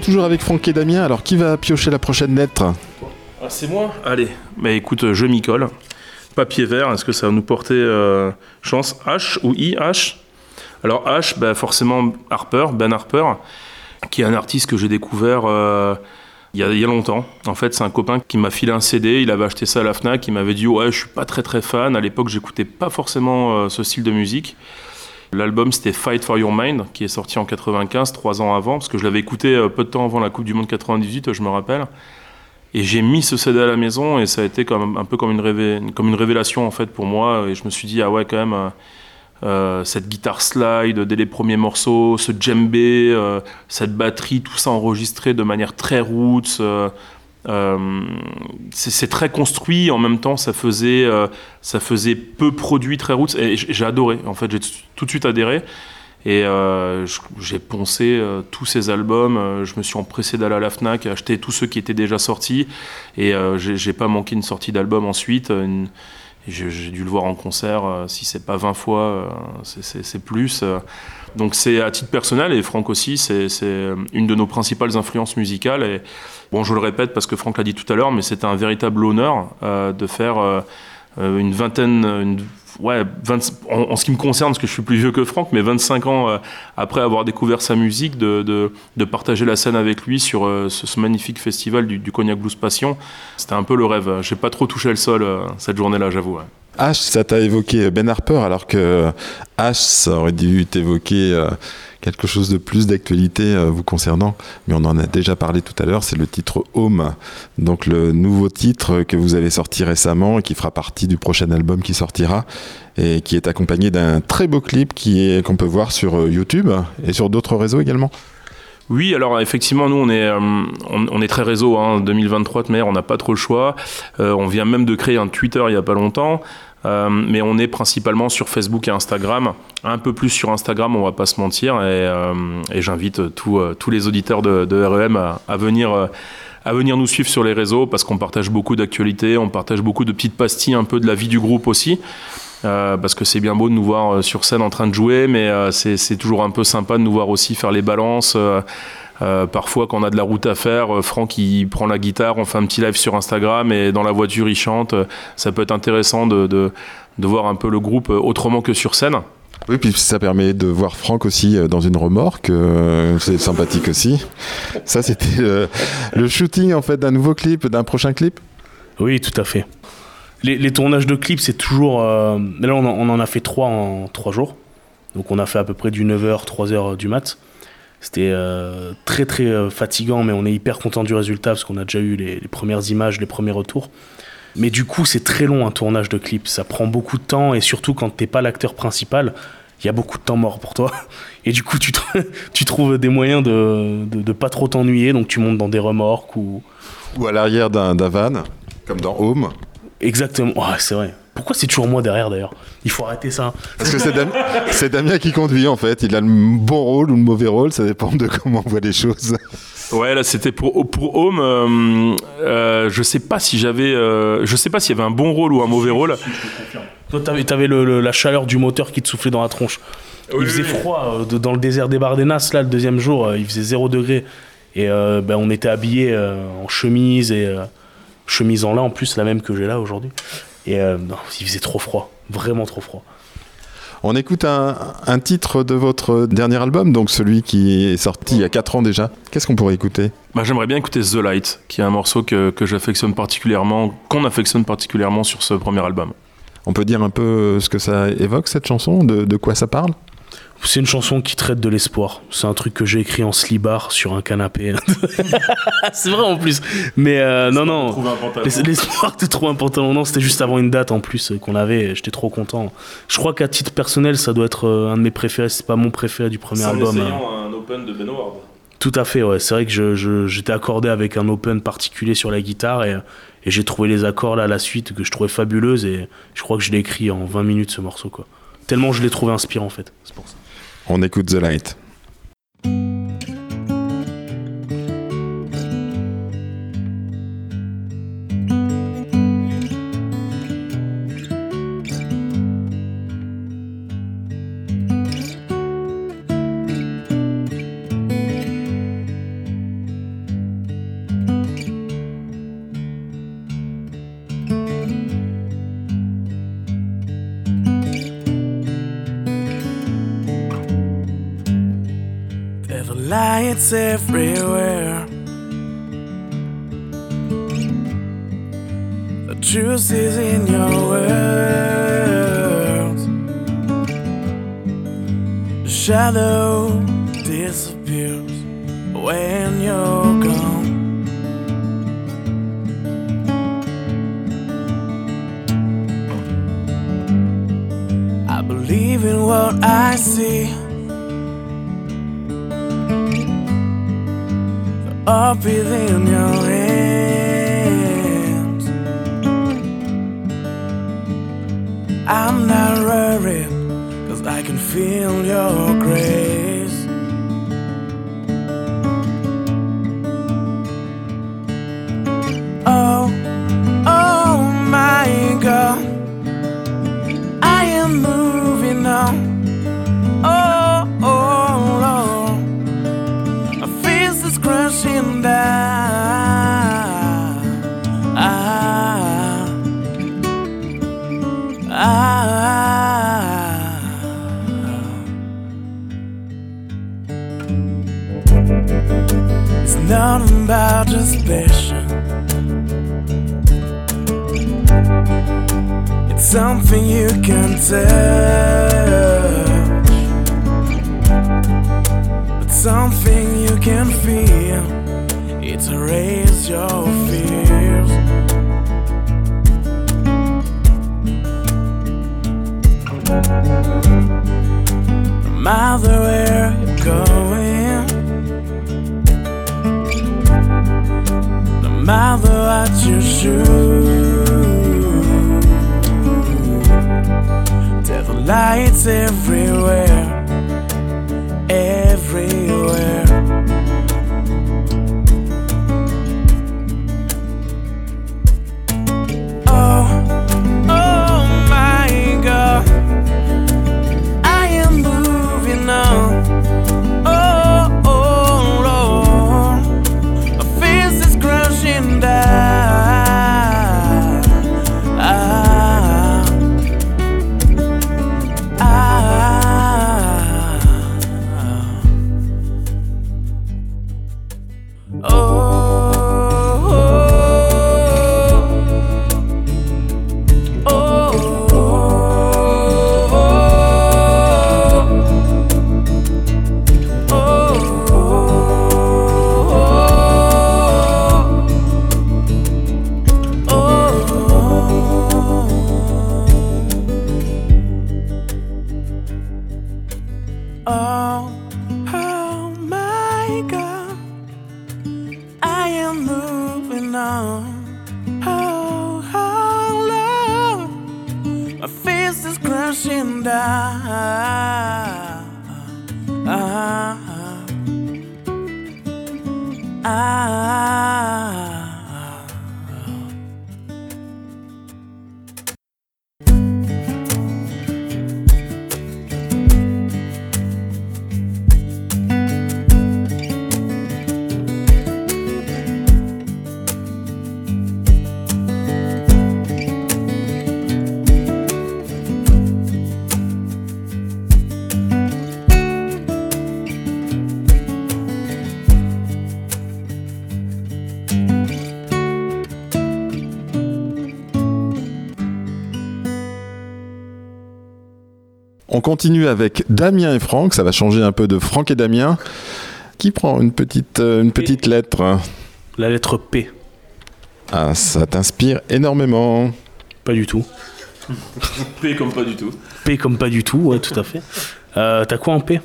Toujours avec Franck et Damien, alors qui va piocher la prochaine lettre? Ah, c'est moi Allez, bah écoute, je m'y colle. Papier vert, est-ce que ça va nous porter euh, chance? H ou I? H? Alors H, bah forcément Harper, Ben Harper, qui est un artiste que j'ai découvert euh, il, y a, longtemps. En fait, c'est un copain qui m'a filé un CD, il avait acheté ça à la FNAC, il m'avait dit ouais, je suis pas très très fan. À l'époque, j'écoutais pas forcément euh, ce style de musique. L'album c'était Fight for Your Mind qui est sorti en 95, trois ans avant, parce que je l'avais écouté euh, peu de temps avant la Coupe du Monde 98, je me rappelle. Et j'ai mis ce CD à la maison et ça a été comme, un peu comme une, révélation en fait pour moi. Et je me suis dit, ah ouais, quand même, euh, euh, cette guitare slide dès les premiers morceaux, ce djembé, cette batterie, tout ça enregistré de manière très roots. C'est c'est très construit, en même temps ça faisait, euh, ça faisait peu produit, très roots, et j'ai adoré, en fait j'ai tout de suite adhéré, et euh, j'ai poncé euh, tous ces albums, euh, je me suis empressé d'aller à la FNAC, acheter tous ceux qui étaient déjà sortis, et euh, j'ai pas manqué une sortie d'album ensuite, j'ai dû le voir en concert, euh, si c'est pas 20 fois, euh, c'est- plus. euh. donc c'est à titre personnel, et Franck aussi, c'est une de nos principales influences musicales, Bon, je le répète parce que Franck l'a dit tout à l'heure, mais c'était un véritable honneur euh, de faire euh, euh, une vingtaine, ouais, 20 en, ce qui me concerne, parce que je suis plus vieux que Franck, mais 25 ans après avoir découvert sa musique, de, partager la scène avec lui sur ce, magnifique festival du, Cognac Blues Passion, c'était un peu le rêve. J'ai pas trop touché le sol cette journée-là, j'avoue. H, ça t'a évoqué Ben Harper, alors que H, ça aurait dû t'évoquer quelque chose de plus d'actualité euh, vous concernant. Mais on en a déjà parlé tout à l'heure, c'est le titre Home. Donc le nouveau titre que vous avez sorti récemment et qui fera partie du prochain album qui sortira et qui est accompagné d'un très beau clip qu'on peut voir sur euh, YouTube et sur d'autres réseaux également. Oui, alors effectivement, nous on est, euh, on, est très réseau. Hein, 2023 de mer, on n'a pas trop le choix. On vient même de créer un Twitter il y a pas longtemps, Euh, mais on est principalement sur Facebook et Instagram. Un peu plus sur Instagram, on va pas se mentir. Et, euh, j'invite euh, tous les auditeurs de, de REM à, venir. nous suivre sur les réseaux parce qu'on partage beaucoup d'actualités, on partage beaucoup de petites pastilles un peu de la vie du groupe aussi. Parce que c'est bien beau de nous voir sur scène en train de jouer, mais c'est toujours un peu sympa de nous voir aussi faire les balances. Euh, parfois, quand on a de la route à faire, euh, Franck il prend la guitare, on fait un petit live sur Instagram et dans la voiture il chante. Euh, Ça peut être intéressant de, de, de voir un peu le groupe autrement que sur scène. Oui, puis ça permet de voir Franck aussi dans une remorque, euh, c'est sympathique aussi. Ça, c'était euh, le shooting en fait d'un nouveau clip, d'un prochain clip? Oui, tout à fait. Les, les tournages de clips, c'est toujours. euh, mais là, on en, on en a fait trois en trois jours. Donc, on a fait à peu près du 9h, 3h du mat. C'était euh, très, très euh, fatigant, mais on est hyper content du résultat parce qu'on a déjà eu les, les premières images, les premiers retours. Mais du coup, c'est très long un tournage de clip. Ça prend beaucoup de temps et surtout quand t'es pas l'acteur principal, il y a beaucoup de temps mort pour toi. Et du coup, tu, tr- tu trouves des moyens de, de, de pas trop t'ennuyer. Donc, tu montes dans des remorques ou. Ou à l'arrière d'un d'un van, comme dans Home. Exactement. Ouais, c'est vrai. Pourquoi c'est toujours moi derrière d'ailleurs Il faut arrêter ça. Parce que c'est Dam- c'est Damien qui conduit en fait. Il a le bon rôle ou le mauvais rôle, ça dépend de comment on voit les choses. Ouais, là c'était pour, pour Home. euh, euh, je sais pas si j'avais. euh, je sais pas s'il y avait un bon rôle ou un mauvais rôle. Toi, t'avais, t'avais le- le- la chaleur du moteur qui te soufflait dans la tronche. Oui, il faisait oui. froid euh, dans le désert des Bardenas, là, le deuxième jour, euh, il faisait 0 degré. Et euh, ben, on était habillés euh, en chemise et euh, chemise en lin en plus, la même que j'ai là aujourd'hui. Et euh, non, il faisait trop froid, vraiment trop froid. On écoute un, un titre de votre dernier album, donc celui qui est sorti il y a 4 ans déjà. Qu'est-ce qu'on pourrait écouter? Bah, J'aimerais bien écouter The Light, qui est un morceau que, que j'affectionne particulièrement, qu'on affectionne particulièrement sur ce premier album. On peut dire un peu ce que ça évoque cette chanson, de, de quoi ça parle? C'est une chanson qui traite de l'espoir. C'est un truc que j'ai écrit en slibard sur un canapé. c'est vrai en plus. Mais euh, non, non. Les- L'espoir de trouver un pantalon, non, c'était juste avant une date en plus euh, qu'on avait. J'étais trop content. Je crois qu'à titre personnel, ça doit être euh, un de mes préférés. C'est pas mon préféré du premier album. hein. un open de Ben Howard. Tout à fait, ouais. C'est vrai que je- je- j'étais accordé avec un open particulier sur la guitare et, et j'ai trouvé les accords là à la suite que je trouvais fabuleuses et je crois que je l'ai écrit en 20 minutes ce morceau quoi. Tellement je l'ai trouvé inspirant en fait. C'est pour ça. On écoute The Light. Lights everywhere. The truth is in your words. The shadow disappears when you're gone. I believe in what I see. Up within your hands. I'm not worried, cause I can feel your grace. Can touch, but something you can feel. It erases your fears. No matter where you're going, no matter what you choose. Lights everywhere. Continue avec Damien et Franck, ça va changer un peu de Franck et Damien. Qui prend une petite, euh, une petite lettre La lettre P. Ah, ça t'inspire énormément. Pas du tout. P comme pas du tout. P comme pas du tout, ouais, tout à fait. Euh, T'as quoi en P?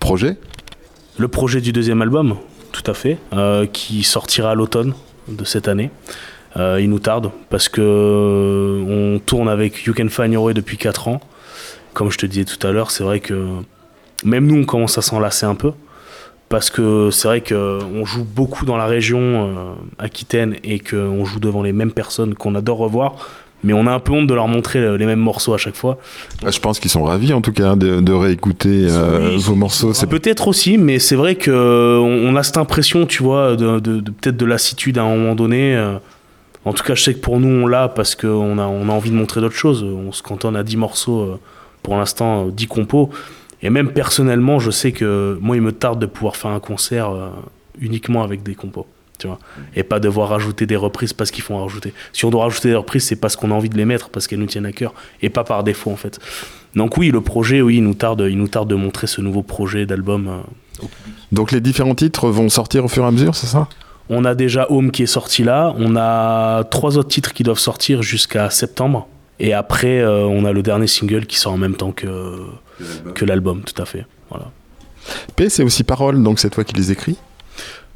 Projet Le projet du deuxième album, tout à fait, euh, qui sortira à l'automne de cette année. Euh, il nous tarde parce que on tourne avec You Can Find Your Way depuis 4 ans. Comme je te disais tout à l'heure, c'est vrai que même nous, on commence à s'en lasser un peu. Parce que c'est vrai qu'on joue beaucoup dans la région euh, aquitaine et qu'on joue devant les mêmes personnes qu'on adore revoir. Mais on a un peu honte de leur montrer le- les mêmes morceaux à chaque fois. Ah, Je pense qu'ils sont ravis en tout cas de, de réécouter euh, Oui, vos morceaux. C'est Peut-être aussi, mais c'est vrai que on on a cette impression, tu vois, de, de- de- peut-être de lassitude à un moment donné. euh. En tout cas, je sais que pour nous, on l'a parce qu'on a, on a envie de montrer d'autres choses. On se cantonne à 10 morceaux euh, pour l'instant, euh, 10 compos. Et même personnellement, je sais que moi, il me tarde de pouvoir faire un concert euh, uniquement avec des compos. Tu vois, et pas devoir rajouter des reprises parce qu'il faut en rajouter. Si on doit rajouter des reprises, c'est parce qu'on a envie de les mettre, parce qu'elles nous tiennent à cœur, et pas par défaut en fait. Donc oui, le projet, oui, il nous tarde, il nous tarde de montrer ce nouveau projet d'album. euh, Donc les différents titres vont sortir au fur et à mesure, c'est ça? On a déjà Home qui est sorti là. On a trois autres titres qui doivent sortir jusqu'à septembre. Et après, euh, on a le dernier single qui sort en même temps que, que l'album, tout à fait. Voilà. P, c'est aussi paroles, donc c'est toi qui les écris?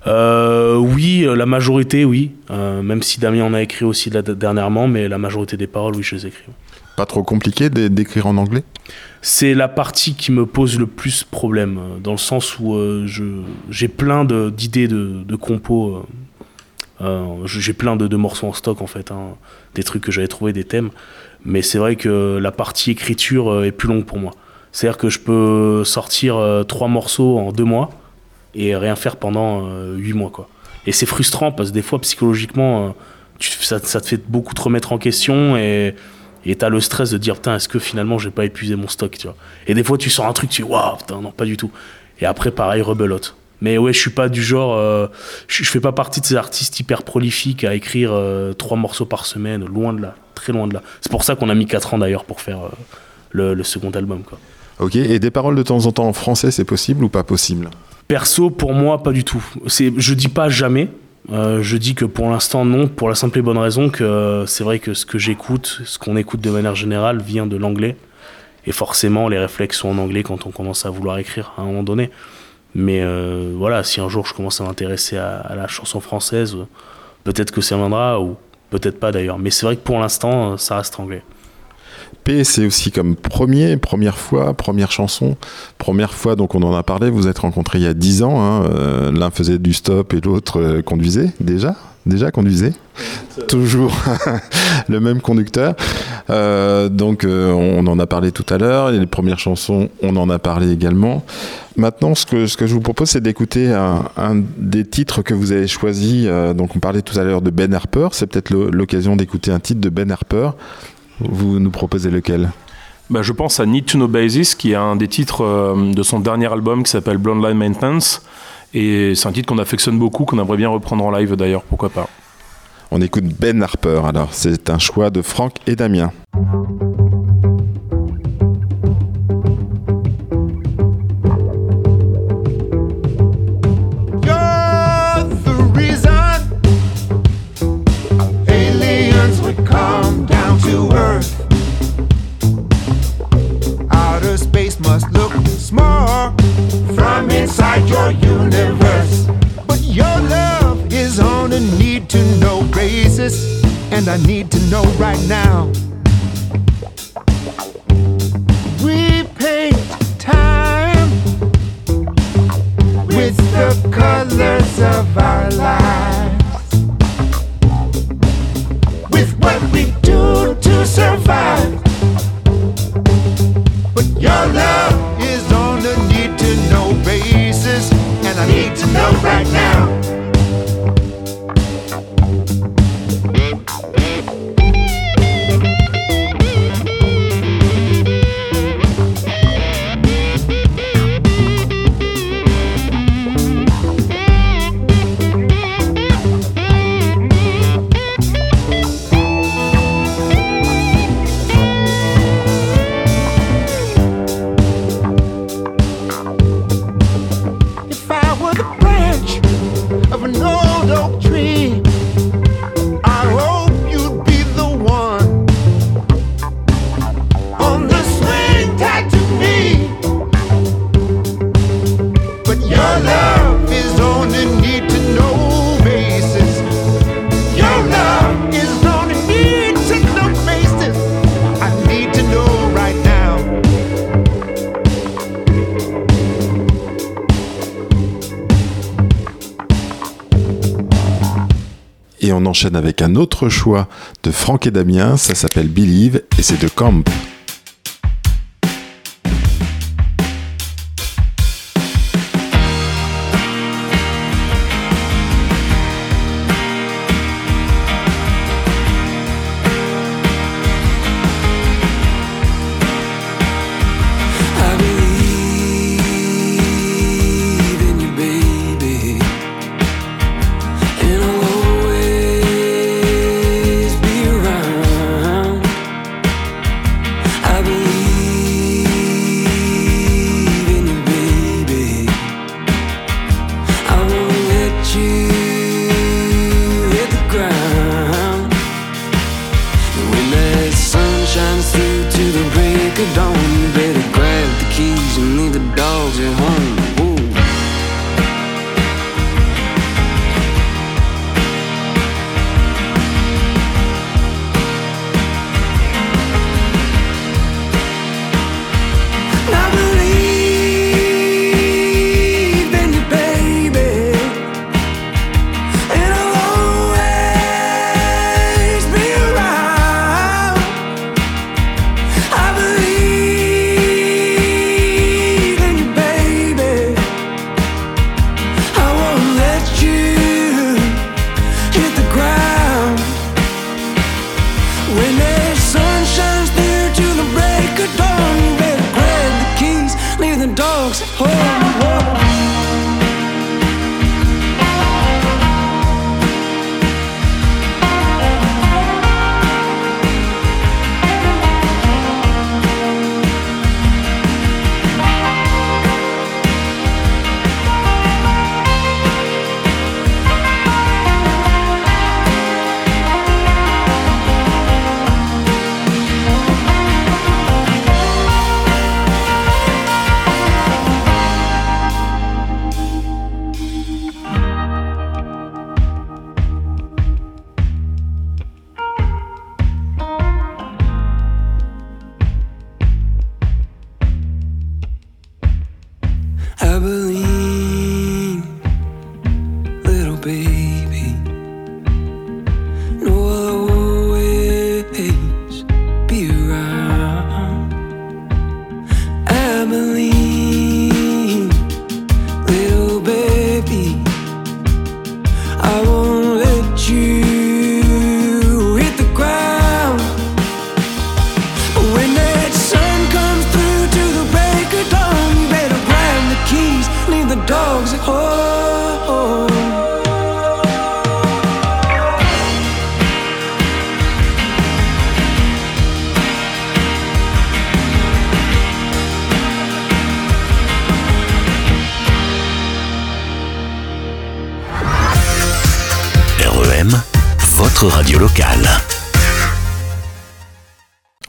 Euh, oui, euh, la majorité, oui. Euh, même si Damien en a écrit aussi là, dernièrement, mais la majorité des paroles, oui, je les écris. Pas trop compliqué d'é- d'écrire en anglais? C'est la partie qui me pose le plus problème, dans le sens où euh, je- j'ai plein de- d'idées de, de compos. euh, euh, j'ai plein de, de morceaux en stock, en fait, hein, des trucs que j'avais trouvé, des thèmes. Mais c'est vrai que la partie écriture euh, est plus longue pour moi. C'est-à-dire que je peux sortir euh, trois morceaux en deux mois et rien faire pendant euh, huit mois, quoi. Et c'est frustrant parce que des fois, psychologiquement, tu- ça, te fait beaucoup te remettre en question et et t'as le stress de dire putain est-ce que finalement j'ai pas épuisé mon stock tu vois et des fois tu sors un truc tu dis waouh putain non pas du tout et après pareil rebelote mais ouais je suis pas du genre euh, je, je fais pas partie de ces artistes hyper prolifiques à écrire euh, trois morceaux par semaine loin de là très loin de là c'est pour ça qu'on a mis quatre ans d'ailleurs pour faire euh, le, le second album quoi Ok, et des paroles de temps en temps en français, c'est possible ou pas possible? Perso, pour moi, pas du tout. C'est, je dis pas jamais. Je dis que pour l'instant, non, pour la simple et bonne raison que c'est vrai que ce que j'écoute, ce qu'on écoute de manière générale, vient de l'anglais. Et forcément, les réflexes sont en anglais quand on commence à vouloir écrire à un moment donné. Mais euh, voilà, si un jour je commence à m'intéresser à, la chanson française, peut-être que ça viendra, ou peut-être pas d'ailleurs. Mais c'est vrai que pour l'instant, ça reste anglais. P, c'est aussi comme premier, première fois, première chanson. Première fois, donc on en a parlé, vous êtes rencontrés il y a 10 ans. hein, euh, L'un faisait du stop et l'autre euh, conduisait. Déjà Déjà conduisait Toujours le même conducteur. Euh, donc euh, on en a parlé tout à l'heure. Les premières chansons, on en a parlé également. Maintenant, ce que, je vous propose, c'est d'écouter un, des titres que vous avez choisi. euh, donc on parlait tout à l'heure de Ben Harper. C'est peut-être l'occasion d'écouter un titre de Ben Harper. Vous nous proposez lequel? Bah, je pense à Need to Know Basis, qui est un des titres de son dernier album qui s'appelle Blonde Line Maintenance. Et c'est un titre qu'on affectionne beaucoup, qu'on aimerait bien reprendre en live d'ailleurs, pourquoi pas. On écoute Ben Harper. Alors, c'est un choix de Franck et Damien. Must look from inside your universe. But your love is on a need to know basis, and I need to know right now. Autre choix de Franck et Damien. Ça s'appelle Believe et c'est de Camp.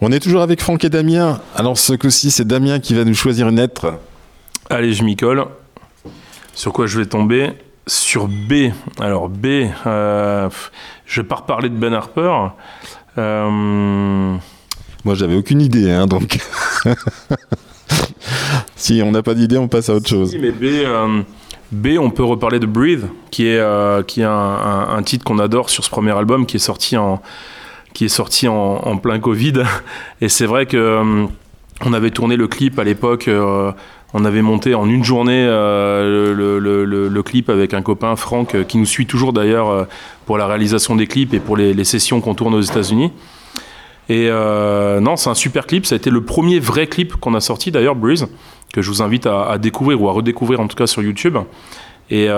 On est toujours avec Franck et Damien. Alors ce coup-ci, c'est Damien qui va nous choisir une lettre. Allez, je m'y colle. Sur quoi je vais tomber? Sur B. Alors B, euh, je vais pas reparler de Ben Harper. Euh, Moi, j'avais aucune idée, hein, donc. si on n'a pas d'idée, on passe à autre chose. si, mais B, euh, B, on peut reparler de Breathe, qui est, euh, qui est un, un- un titre qu'on adore sur ce premier album, qui est sorti en, qui est sorti en, plein Covid. Et c'est vrai que euh, on avait tourné le clip à l'époque. euh, on avait monté en une journée euh, le, clip avec un copain, Franck, qui nous suit toujours d'ailleurs pour la réalisation des clips et pour les, sessions qu'on tourne aux États-Unis. Et non, c'est un super clip. Ça a été le premier vrai clip qu'on a sorti d'ailleurs, Breeze, que je vous invite à, découvrir ou à redécouvrir en tout cas sur YouTube. Et,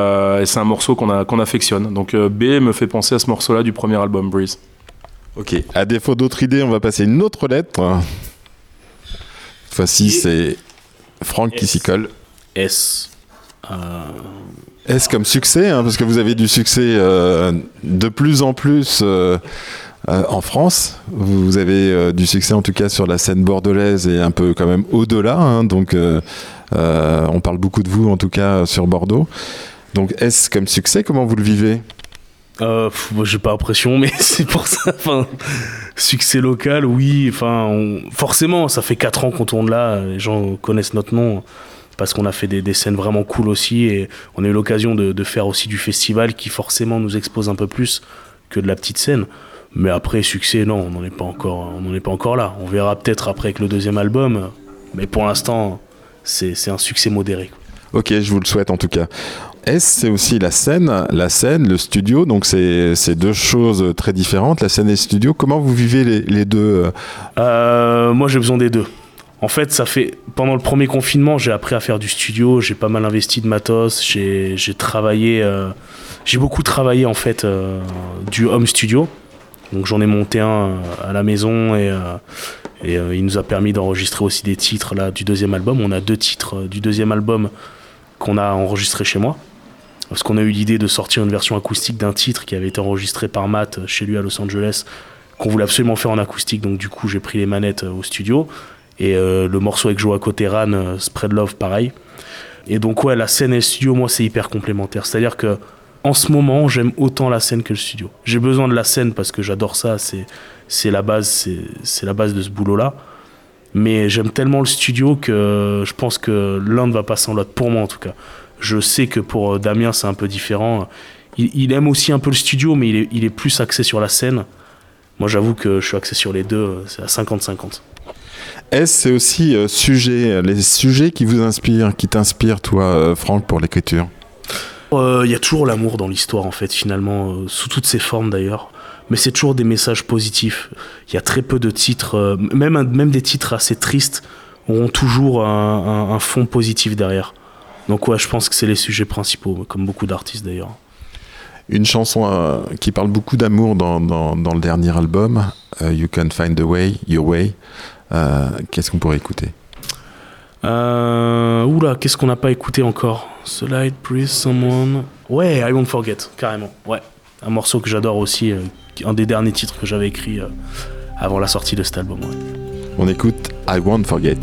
c'est un morceau qu'on affectionne. Donc B me fait penser à ce morceau-là du premier album, Breeze. Ok. À défaut d'autres idées, on va passer une autre lettre. Cette fois-ci, c'est Franck qui s'y colle. S. Euh, Est-ce comme succès hein, Parce que vous avez du succès euh, de plus en plus euh, euh, en France. Vous avez du succès en tout cas sur la scène bordelaise et un peu quand même au-delà. hein. donc on parle beaucoup de vous en tout cas sur Bordeaux. Donc est-ce comme succès Comment vous le vivez? Euh, j'ai pas l'impression, mais c'est pour ça. Succès local, oui. Enfin, forcément, ça fait 4 ans qu'on tourne là. Les gens connaissent notre nom parce qu'on a fait des, scènes vraiment cool aussi et on a eu l'occasion de, faire aussi du festival qui forcément nous expose un peu plus que de la petite scène. Mais après, succès, non, on n'en est pas encore, est pas encore là. On verra peut-être après avec le deuxième album. Mais pour l'instant, c'est un succès modéré. Ok, je vous le souhaite en tout cas. Est-ce c'est aussi la scène, la scène, le studio, donc c'est deux choses très différentes, la scène et le studio. Comment vous vivez les, deux euh, Euh, moi, j'ai besoin des deux. En fait, ça fait pendant le premier confinement, j'ai appris à faire du studio. J'ai pas mal investi de matos. J'ai travaillé, euh, j'ai beaucoup travaillé en fait du home studio. Donc j'en ai monté un à la maison et, et il nous a permis d'enregistrer aussi des titres là du deuxième album. On a deux titres du deuxième album qu'on a enregistré chez moi. Parce qu'on a eu l'idée de sortir une version acoustique d'un titre qui avait été enregistré par Matt euh, chez lui à Los Angeles, qu'on voulait absolument faire en acoustique. Donc du coup, j'ai pris les manettes euh, au studio. Et euh, le morceau avec Joa Coteran, Spread Love, pareil. Et donc ouais, la scène et le studio, moi, c'est hyper complémentaire. C'est-à-dire que en ce moment, j'aime autant la scène que le studio. J'ai besoin de la scène parce que j'adore ça. C'est c'est la base, c'est la base de ce boulot-là. Mais j'aime tellement le studio que je pense que l'un ne va pas sans l'autre. Pour moi, en tout cas. Je sais que pour euh, Damien, c'est un peu différent. Il, il aime aussi un peu le studio, mais il est, il est plus axé sur la scène. Moi, j'avoue que je suis axé sur les deux. euh, C'est à 50-50. Est-ce c'est aussi euh, sujet, les sujets qui vous inspirent, qui t'inspirent toi, euh, Franck, pour l'écriture? Euh, Il y a toujours l'amour dans l'histoire, en fait, finalement, sous toutes ses formes d'ailleurs. Mais c'est toujours des messages positifs. Il y a très peu de titres, même, même des titres assez tristes, auront toujours un, fond positif derrière. Donc ouais, je pense que c'est les sujets principaux, comme beaucoup d'artistes d'ailleurs. Une chanson euh, qui parle beaucoup d'amour dans, le dernier album, euh, You Can Find the Way, Your Way. Euh, qu'est-ce qu'on pourrait écouter? Oula, qu'est-ce qu'on n'a pas écouté encore? Light Breathe Someone. Ouais, I Won't Forget, carrément. Ouais, un morceau que j'adore aussi, un des derniers titres que j'avais écrit avant la sortie de cet album. On écoute I Won't Forget.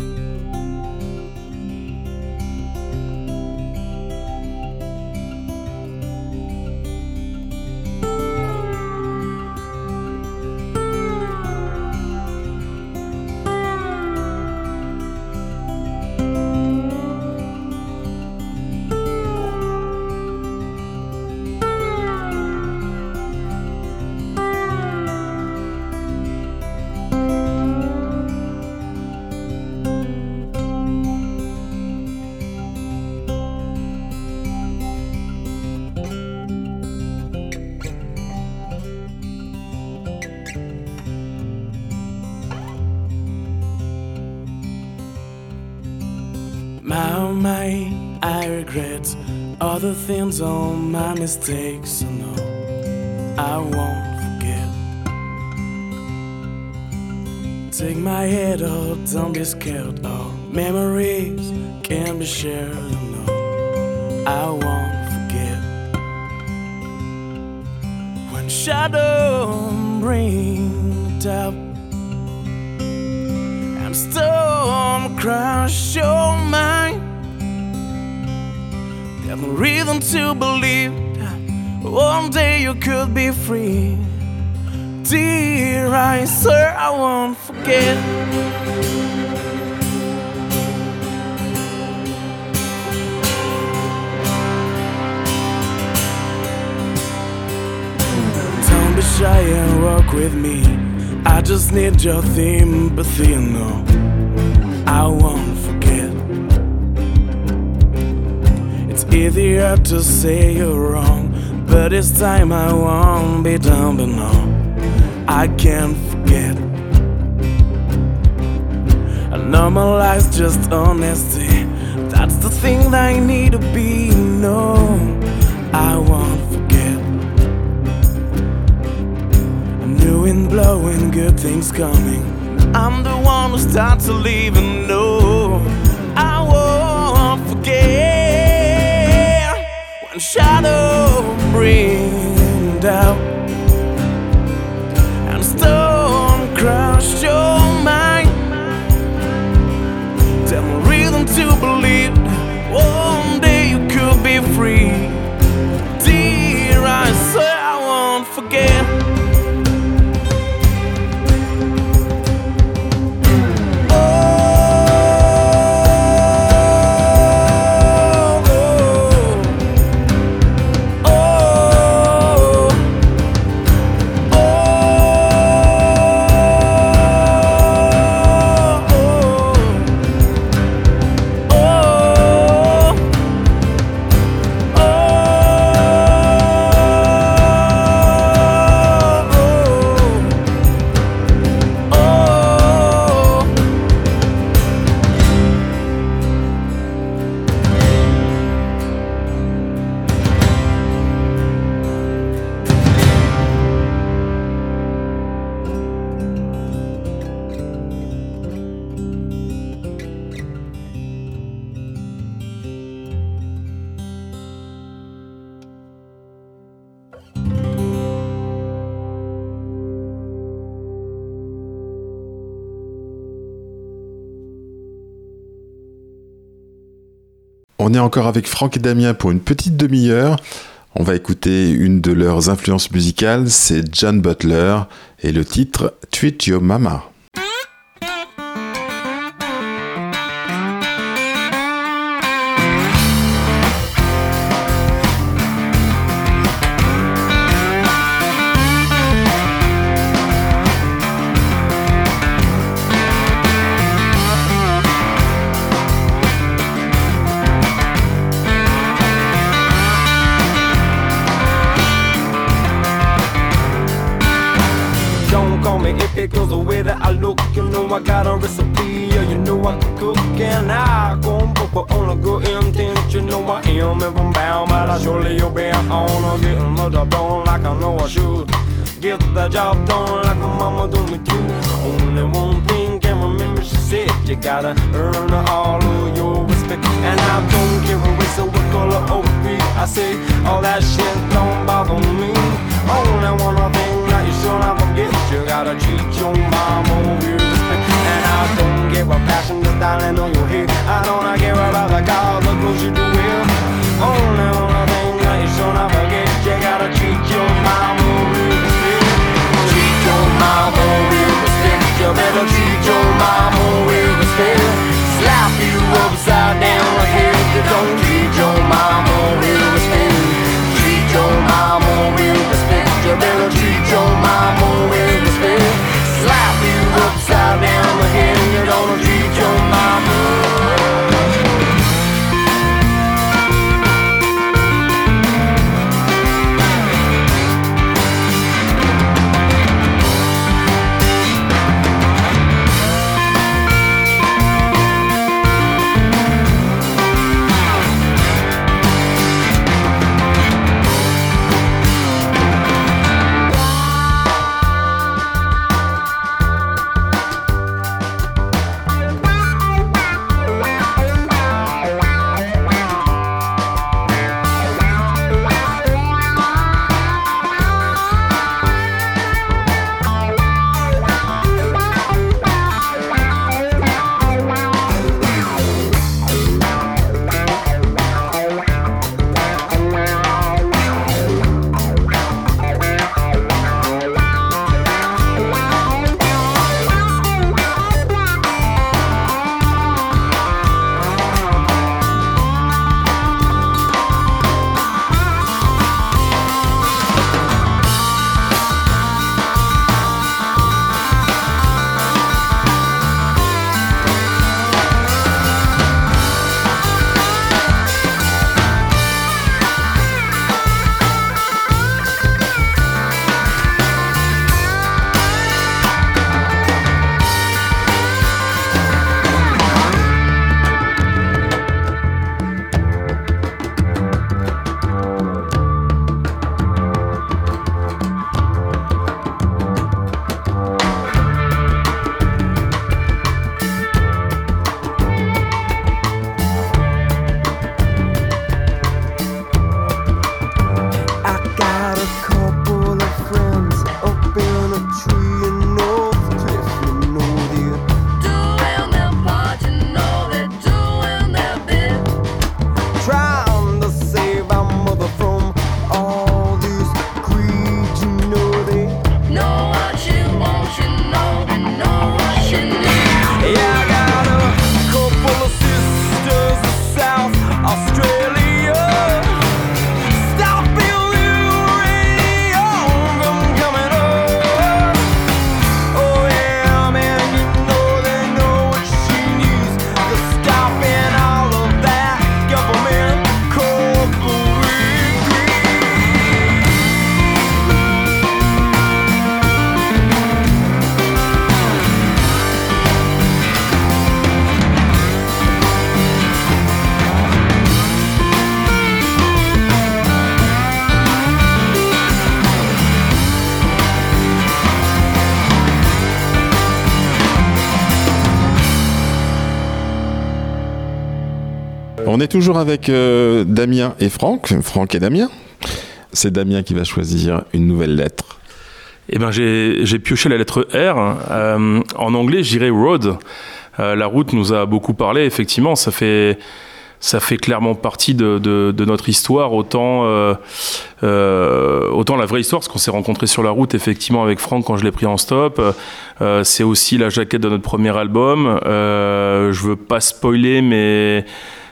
Forget. Encore avec Franck et Damien pour une petite demi-heure. On va écouter une de leurs influences musicales, c'est John Butler et le titre Tweet Your Mama. On est toujours avec euh, Damien et Franck, Franck et Damien. C'est Damien qui va choisir une nouvelle lettre. Eh ben, j'ai pioché la lettre R. Euh, en anglais, je dirais road. Euh, la route nous a beaucoup parlé, effectivement. Ça fait, ça fait clairement partie de, notre histoire. Autant, autant la vraie histoire, parce qu'on s'est rencontrés sur la route, effectivement, avec Franck quand je l'ai pris en stop. C'est aussi la jaquette de notre premier album. Je veux pas spoiler, mais.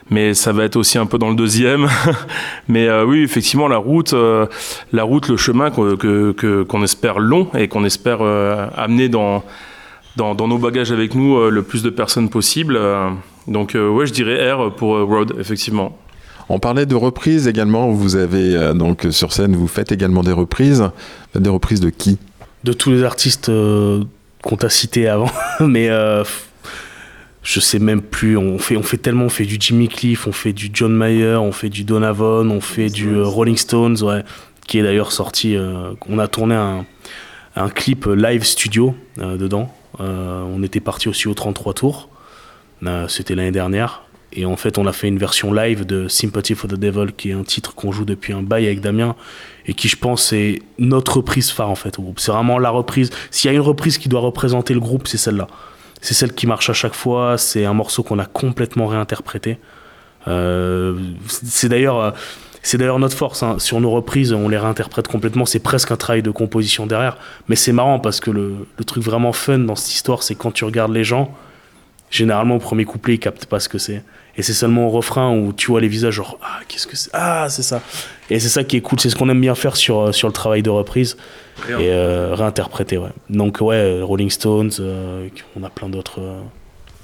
Mais ça va être aussi un peu dans le deuxième. mais euh, oui, effectivement, la route, euh, la route, le chemin que- que- que- qu'on espère long et qu'on espère euh, amener dans, dans, dans nos bagages avec nous euh, le plus de personnes possible. Euh, donc, euh, ouais, je dirais R pour euh, Road, effectivement. On parlait de reprises également. Vous avez euh, donc sur scène, vous faites également des reprises. Des reprises de qui? De tous les artistes euh, qu'on t'a cité avant, mais euh, je sais même plus. On fait, on fait tellement, on fait du Jimmy Cliff, on fait du John Mayer, on fait du Donovan, on fait du euh, Rolling Stones, ouais, qui est d'ailleurs sorti. euh, on a tourné un, clip live studio euh, dedans. Euh, on était parti aussi au 33 tours. Euh, C'était l'année dernière. Et en fait, on a fait une version live de Sympathy for the Devil, qui est un titre qu'on joue depuis un bail avec Damien, et qui, je pense, est notre reprise phare en fait au groupe. C'est vraiment la reprise. S'il y a une reprise qui doit représenter le groupe, c'est celle-là. C'est celle qui marche à chaque fois. C'est un morceau qu'on a complètement réinterprété. Euh, c'est d'ailleurs. euh, C'est d'ailleurs notre force. hein. Sur nos reprises, on les réinterprète complètement. C'est presque un travail de composition derrière. Mais c'est marrant parce que le, le truc vraiment fun dans cette histoire, c'est quand tu regardes les gens, généralement au premier couplet, ils captent pas ce que c'est. Et c'est seulement au refrain où tu vois les visages, genre, ah, qu'est-ce que c'est? Ah, c'est ça. Et c'est ça qui est cool. C'est ce qu'on aime bien faire sur, euh, sur le travail de reprise et euh, réinterpréter, ouais. Donc, ouais, Rolling Stones, euh, on a plein d'autres. euh,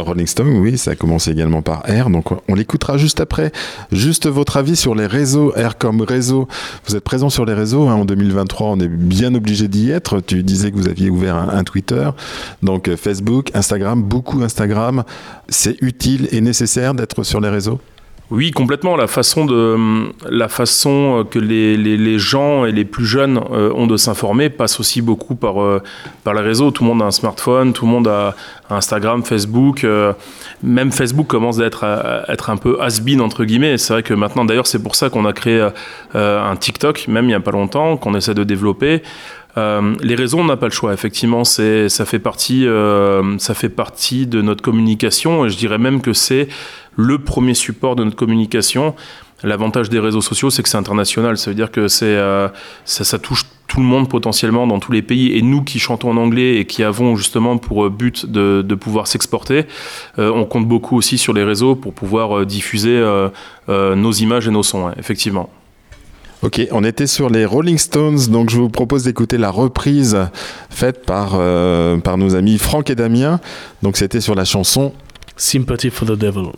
Rolling Stone, oui, ça a commencé également par R, donc on l'écoutera juste après. Juste votre avis sur les réseaux, R comme réseau. Vous êtes présent sur les réseaux, hein, en 2023, on est bien obligé d'y être. Tu disais que vous aviez ouvert un, Twitter, donc euh, Facebook, Instagram, beaucoup Instagram. C'est utile et nécessaire d'être sur les réseaux? Oui, complètement. La façon, de, la façon euh, que les, les- gens et les plus jeunes euh, ont de s'informer passe aussi beaucoup par, euh, par les réseaux. Tout le monde a un smartphone, tout le monde a Instagram, Facebook. euh, même Facebook commence à être, à être un peu has-been, entre guillemets. C'est vrai que maintenant, d'ailleurs, c'est pour ça qu'on a créé euh, un TikTok, même il n'y a pas longtemps, qu'on essaie de développer. Euh, les réseaux, on n'a pas le choix. Effectivement, c'est, ça fait partie, euh, ça fait partie de notre communication. Et je dirais même que c'est le premier support de notre communication. L'avantage des réseaux sociaux, c'est que c'est international. Ça veut dire que euh, ça, touche tout le monde potentiellement dans tous les pays. Et nous qui chantons en anglais et qui avons justement pour but de, pouvoir s'exporter, on compte beaucoup aussi sur les réseaux pour pouvoir diffuser nos images et nos sons. ouais, effectivement. Ok, on était sur les Rolling Stones, donc je vous propose d'écouter la reprise faite par, euh, nos amis Franck et Damien. Donc c'était sur la chanson Sympathy for the Devil.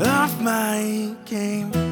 Of my game.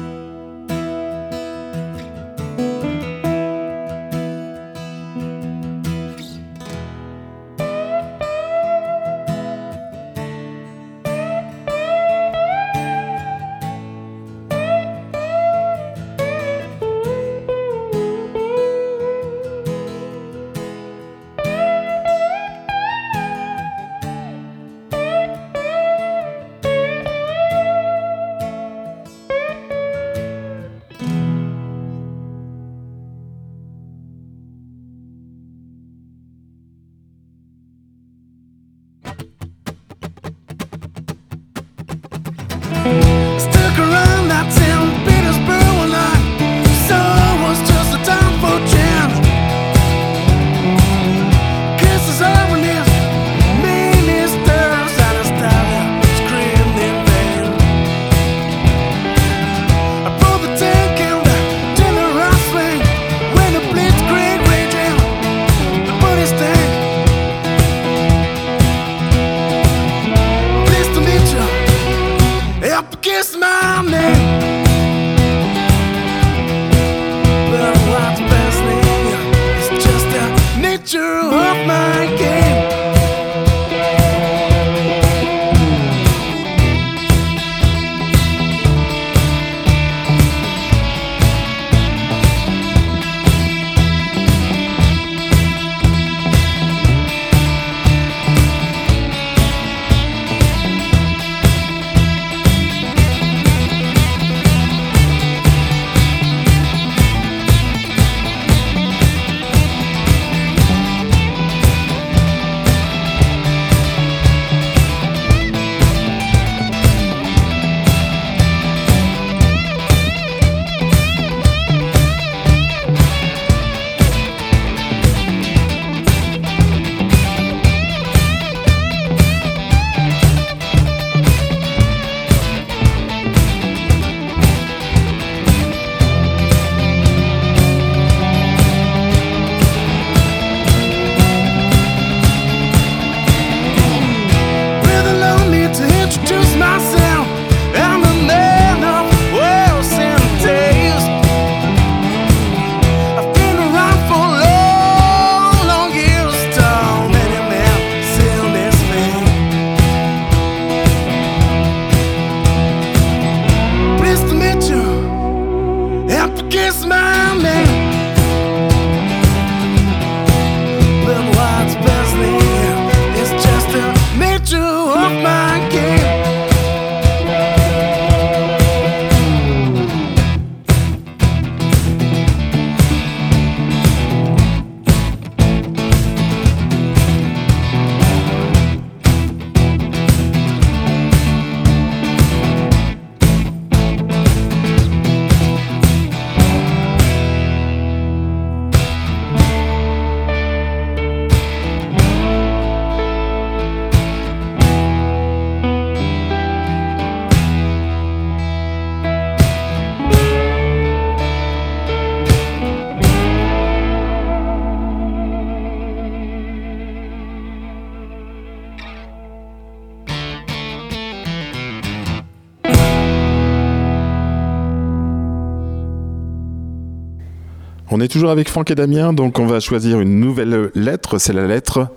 Est toujours avec Franck et Damien, donc on va choisir une nouvelle lettre. C'est la lettre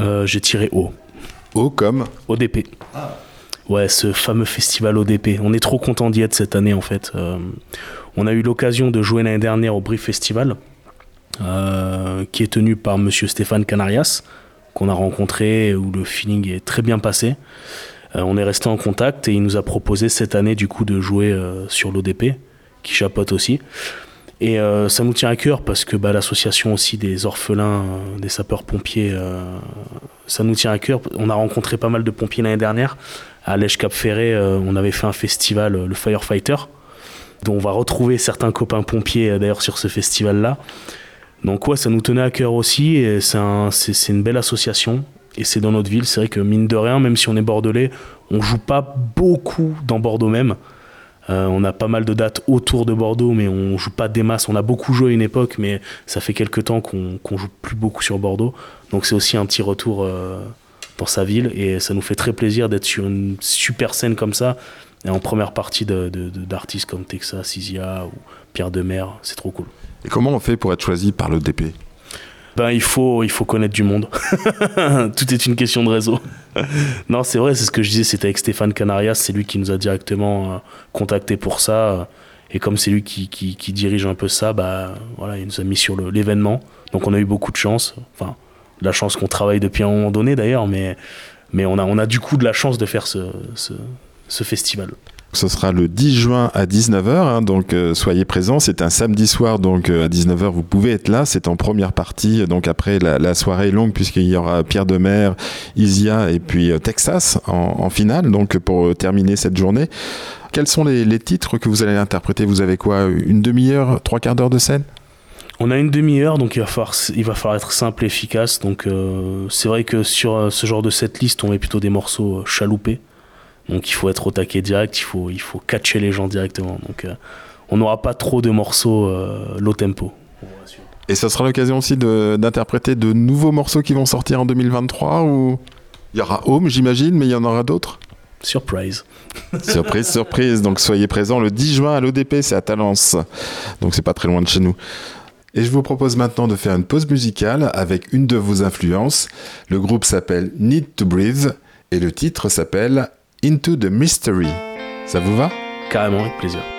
Euh, J'ai tiré O. O comme. ODP. Ouais, ce fameux festival ODP. On est trop content d'y être cette année en fait. Euh, on a eu l'occasion de jouer l'année dernière au Brief Festival, euh, qui est tenu par Monsieur Stéphane Canarias, qu'on a rencontré, où le feeling est très bien passé. Euh, on est resté en contact et il nous a proposé cette année du coup de jouer sur l'ODP, qui chapote aussi. Et euh, ça nous tient à cœur parce que bah, l'association aussi des orphelins, euh, des sapeurs-pompiers, euh, ça nous tient à cœur. On a rencontré pas mal de pompiers l'année dernière. À Lèche Cap Ferré, on avait fait un festival, le Firefighter, dont on va retrouver certains copains pompiers d'ailleurs sur ce festival-là. Donc ouais, ça nous tenait à cœur aussi. C'est une belle association. Et c'est dans notre ville. C'est vrai que mine de rien, même si on est bordelais, on joue pas beaucoup dans Bordeaux même. Euh, on a pas mal de dates autour de Bordeaux, mais on joue pas des masses. On a beaucoup joué à une époque, mais ça fait quelques temps qu'on joue plus beaucoup sur Bordeaux. Donc c'est aussi un petit retour euh, dans sa ville et ça nous fait très plaisir d'être sur une super scène comme ça et en première partie d'artistes comme Texas, Isia ou Pierre Demer. C'est trop cool. Et comment on fait pour être choisi par le DP Ben, il faut, il faut connaître du monde. Tout est une question de réseau. non, c'est vrai, c'est ce que je disais, c'était avec Stéphane Canarias, c'est lui qui nous a directement euh, contacté pour ça. Et comme c'est lui qui, qui- dirige un peu ça, bah, voilà, il nous a mis sur l'événement. Donc on a eu beaucoup de chance. Enfin, la chance qu'on travaille depuis un moment donné d'ailleurs, mais, mais on, a, on a du coup de la chance de faire ce, ce festival. Ce sera le 10 juin à 19h, hein, donc euh, soyez présents. C'est un samedi soir, donc euh, à 19h, vous pouvez être là. C'est en première partie, donc après la, la soirée longue, puisqu'il y aura Pierre Demer, Isia et puis euh, Texas en, finale, donc pour terminer cette journée. Quels sont les, titres que vous allez interpréter? Vous avez quoi? Une demi-heure, trois quarts d'heure de scène? On a une demi-heure, donc il va, falloir, être simple et efficace. Donc c'est vrai que sur ce genre de setlist, on met plutôt des morceaux chaloupés. Donc il faut être au taquet direct, il faut, il faut catcher les gens directement. Donc euh, on n'aura pas trop de morceaux euh, low tempo. Et ça sera l'occasion aussi de- d'interpréter de, nouveaux morceaux qui vont sortir en 2023 ou il y aura Home, j'imagine, mais il y en aura d'autres? Surprise. Surprise, surprise. Donc soyez présents le 10 juin à l'ODP, c'est à Talence. Donc c'est pas très loin de chez nous. Et je vous propose maintenant de faire une pause musicale avec une de vos influences. Le groupe s'appelle Need to Breathe et le titre s'appelle Into the Mystery. Ça vous va? Carrément, avec plaisir.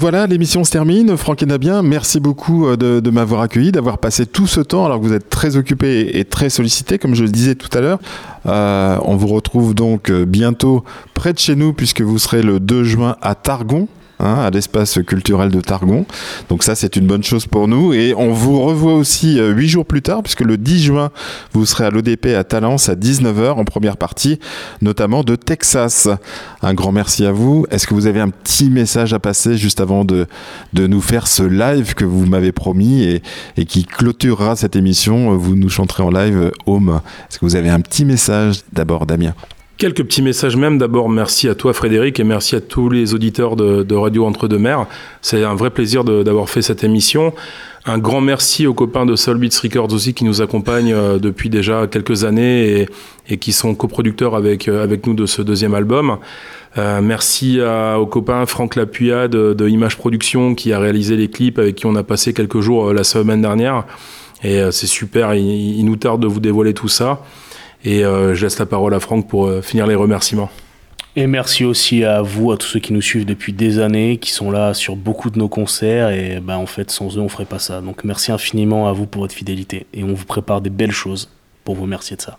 Voilà, l'émission se termine. Franck et Nabien, merci beaucoup euh, de, de m'avoir accueilli, d'avoir passé tout ce temps alors que vous êtes très occupé et très sollicité, comme je le disais tout à l'heure. Euh, on vous retrouve donc euh, bientôt près de chez nous puisque vous serez le 2 juin à Targon. Hein, à l'espace culturel de Targon. Donc ça, c'est une bonne chose pour nous. Et on vous revoit aussi euh, huit jours plus tard, puisque le 10 juin, vous serez à l'ODP à Talence à 19h en première partie, notamment de Texas. Un grand merci à vous. Est-ce que vous avez un petit message à passer juste avant de, de nous faire ce live que vous m'avez promis et, et qui clôturera cette émission Vous nous chanterez en live euh, Home. Est-ce que vous avez un petit message d'abord, Damien? Quelques petits messages même. D'abord, merci à toi Frédéric et merci à tous les auditeurs de, Radio Entre-deux-Mers. C'est un vrai plaisir d'avoir fait cette émission. Un grand merci aux copains de Soul Beats Records aussi qui nous accompagnent euh, depuis déjà quelques années et, qui sont coproducteurs avec, euh, avec nous de ce deuxième album. Euh, merci aux copains Franck Lapuya de, Image Production qui a réalisé les clips avec qui on a passé quelques jours la semaine dernière. Et c'est super, il nous tarde de vous dévoiler tout ça. Et euh, je laisse la parole à Franck pour euh, finir les remerciements. Et merci aussi à vous, à tous ceux qui nous suivent depuis des années, qui sont là sur beaucoup de nos concerts. Et ben, en fait, sans eux, on ferait pas ça. Donc merci infiniment à vous pour votre fidélité. Et on vous prépare des belles choses pour vous remercier de ça.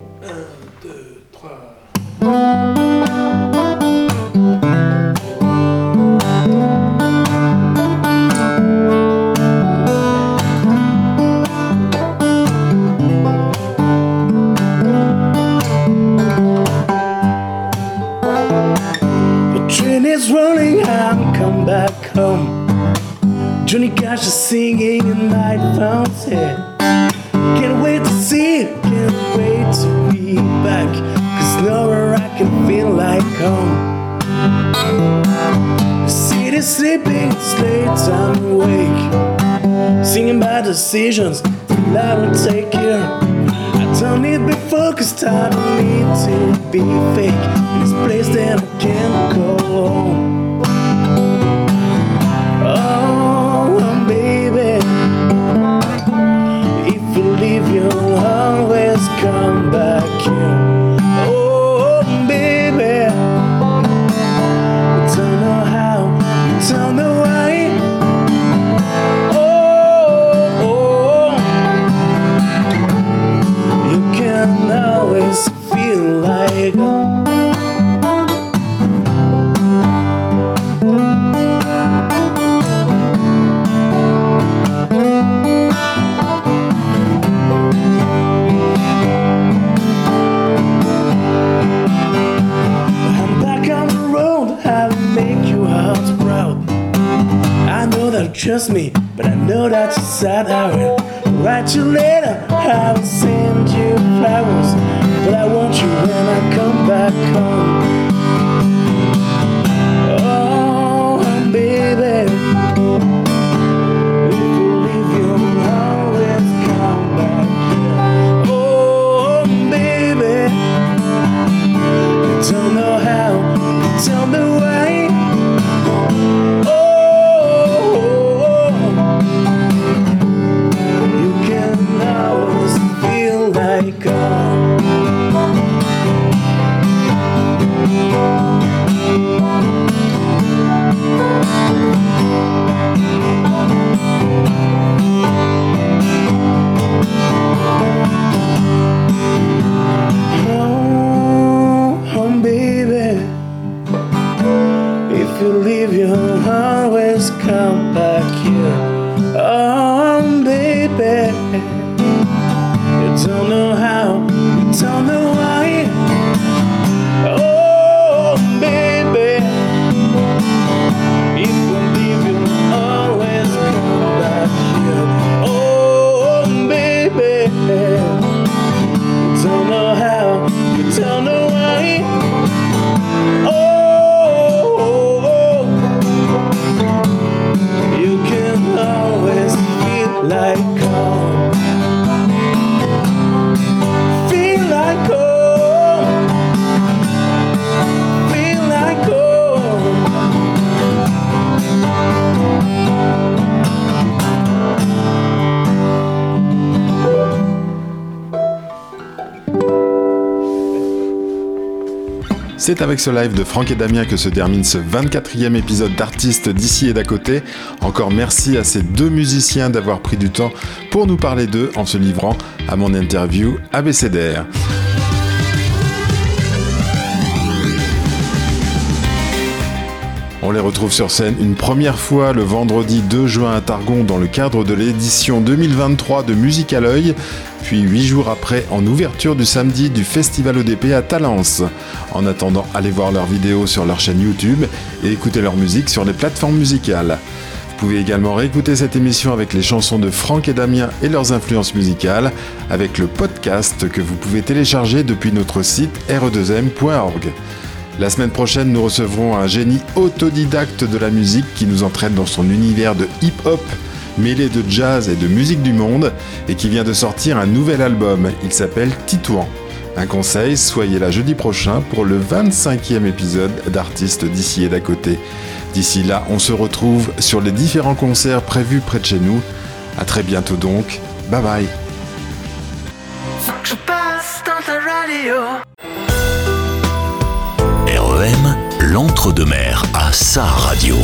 The home. Johnny Cash is singing in my fountain. Can't wait to see it, can't wait to be back. Cause nowhere I can feel like home. The city's sleeping, it's late, I'm awake. Singing bad decisions, till I don't take care. I don't need to be focused, I don't need to be fake. In this place that I can't go home. Trust me, but I know that you're sad. I will write you later, I will send you flowers, but I want you when I come back home. Oh, baby. Oh, don't know C'est avec ce live de Franck et Damien que se termine ce 24e épisode d'Artistes d'ici et d'à côté. Encore merci à ces deux musiciens d'avoir pris du temps pour nous parler d'eux en se livrant à mon interview ABCDR. On les retrouve sur scène une première fois le vendredi 2 juin à Targon dans le cadre de l'édition 2023 de Musique à l'œil, puis huit jours après en ouverture du samedi du Festival ODP à Talence. En attendant, allez voir leurs vidéos sur leur chaîne YouTube et écouter leur musique sur les plateformes musicales. Vous pouvez également réécouter cette émission avec les chansons de Franck et Damien et leurs influences musicales avec le podcast que vous pouvez télécharger depuis notre site re2m.org. La semaine prochaine, nous recevrons un génie autodidacte de la musique qui nous entraîne dans son univers de hip-hop mêlé de jazz et de musique du monde et qui vient de sortir un nouvel album. Il s'appelle Titouan. Un conseil, soyez là jeudi prochain pour le 25e épisode d'Artistes d'ici et d'à côté. D'ici là, on se retrouve sur les différents concerts prévus près de chez nous. À très bientôt donc. Bye bye. Je passe dans ta radio. REM, l'entre-deux-mer à sa radio.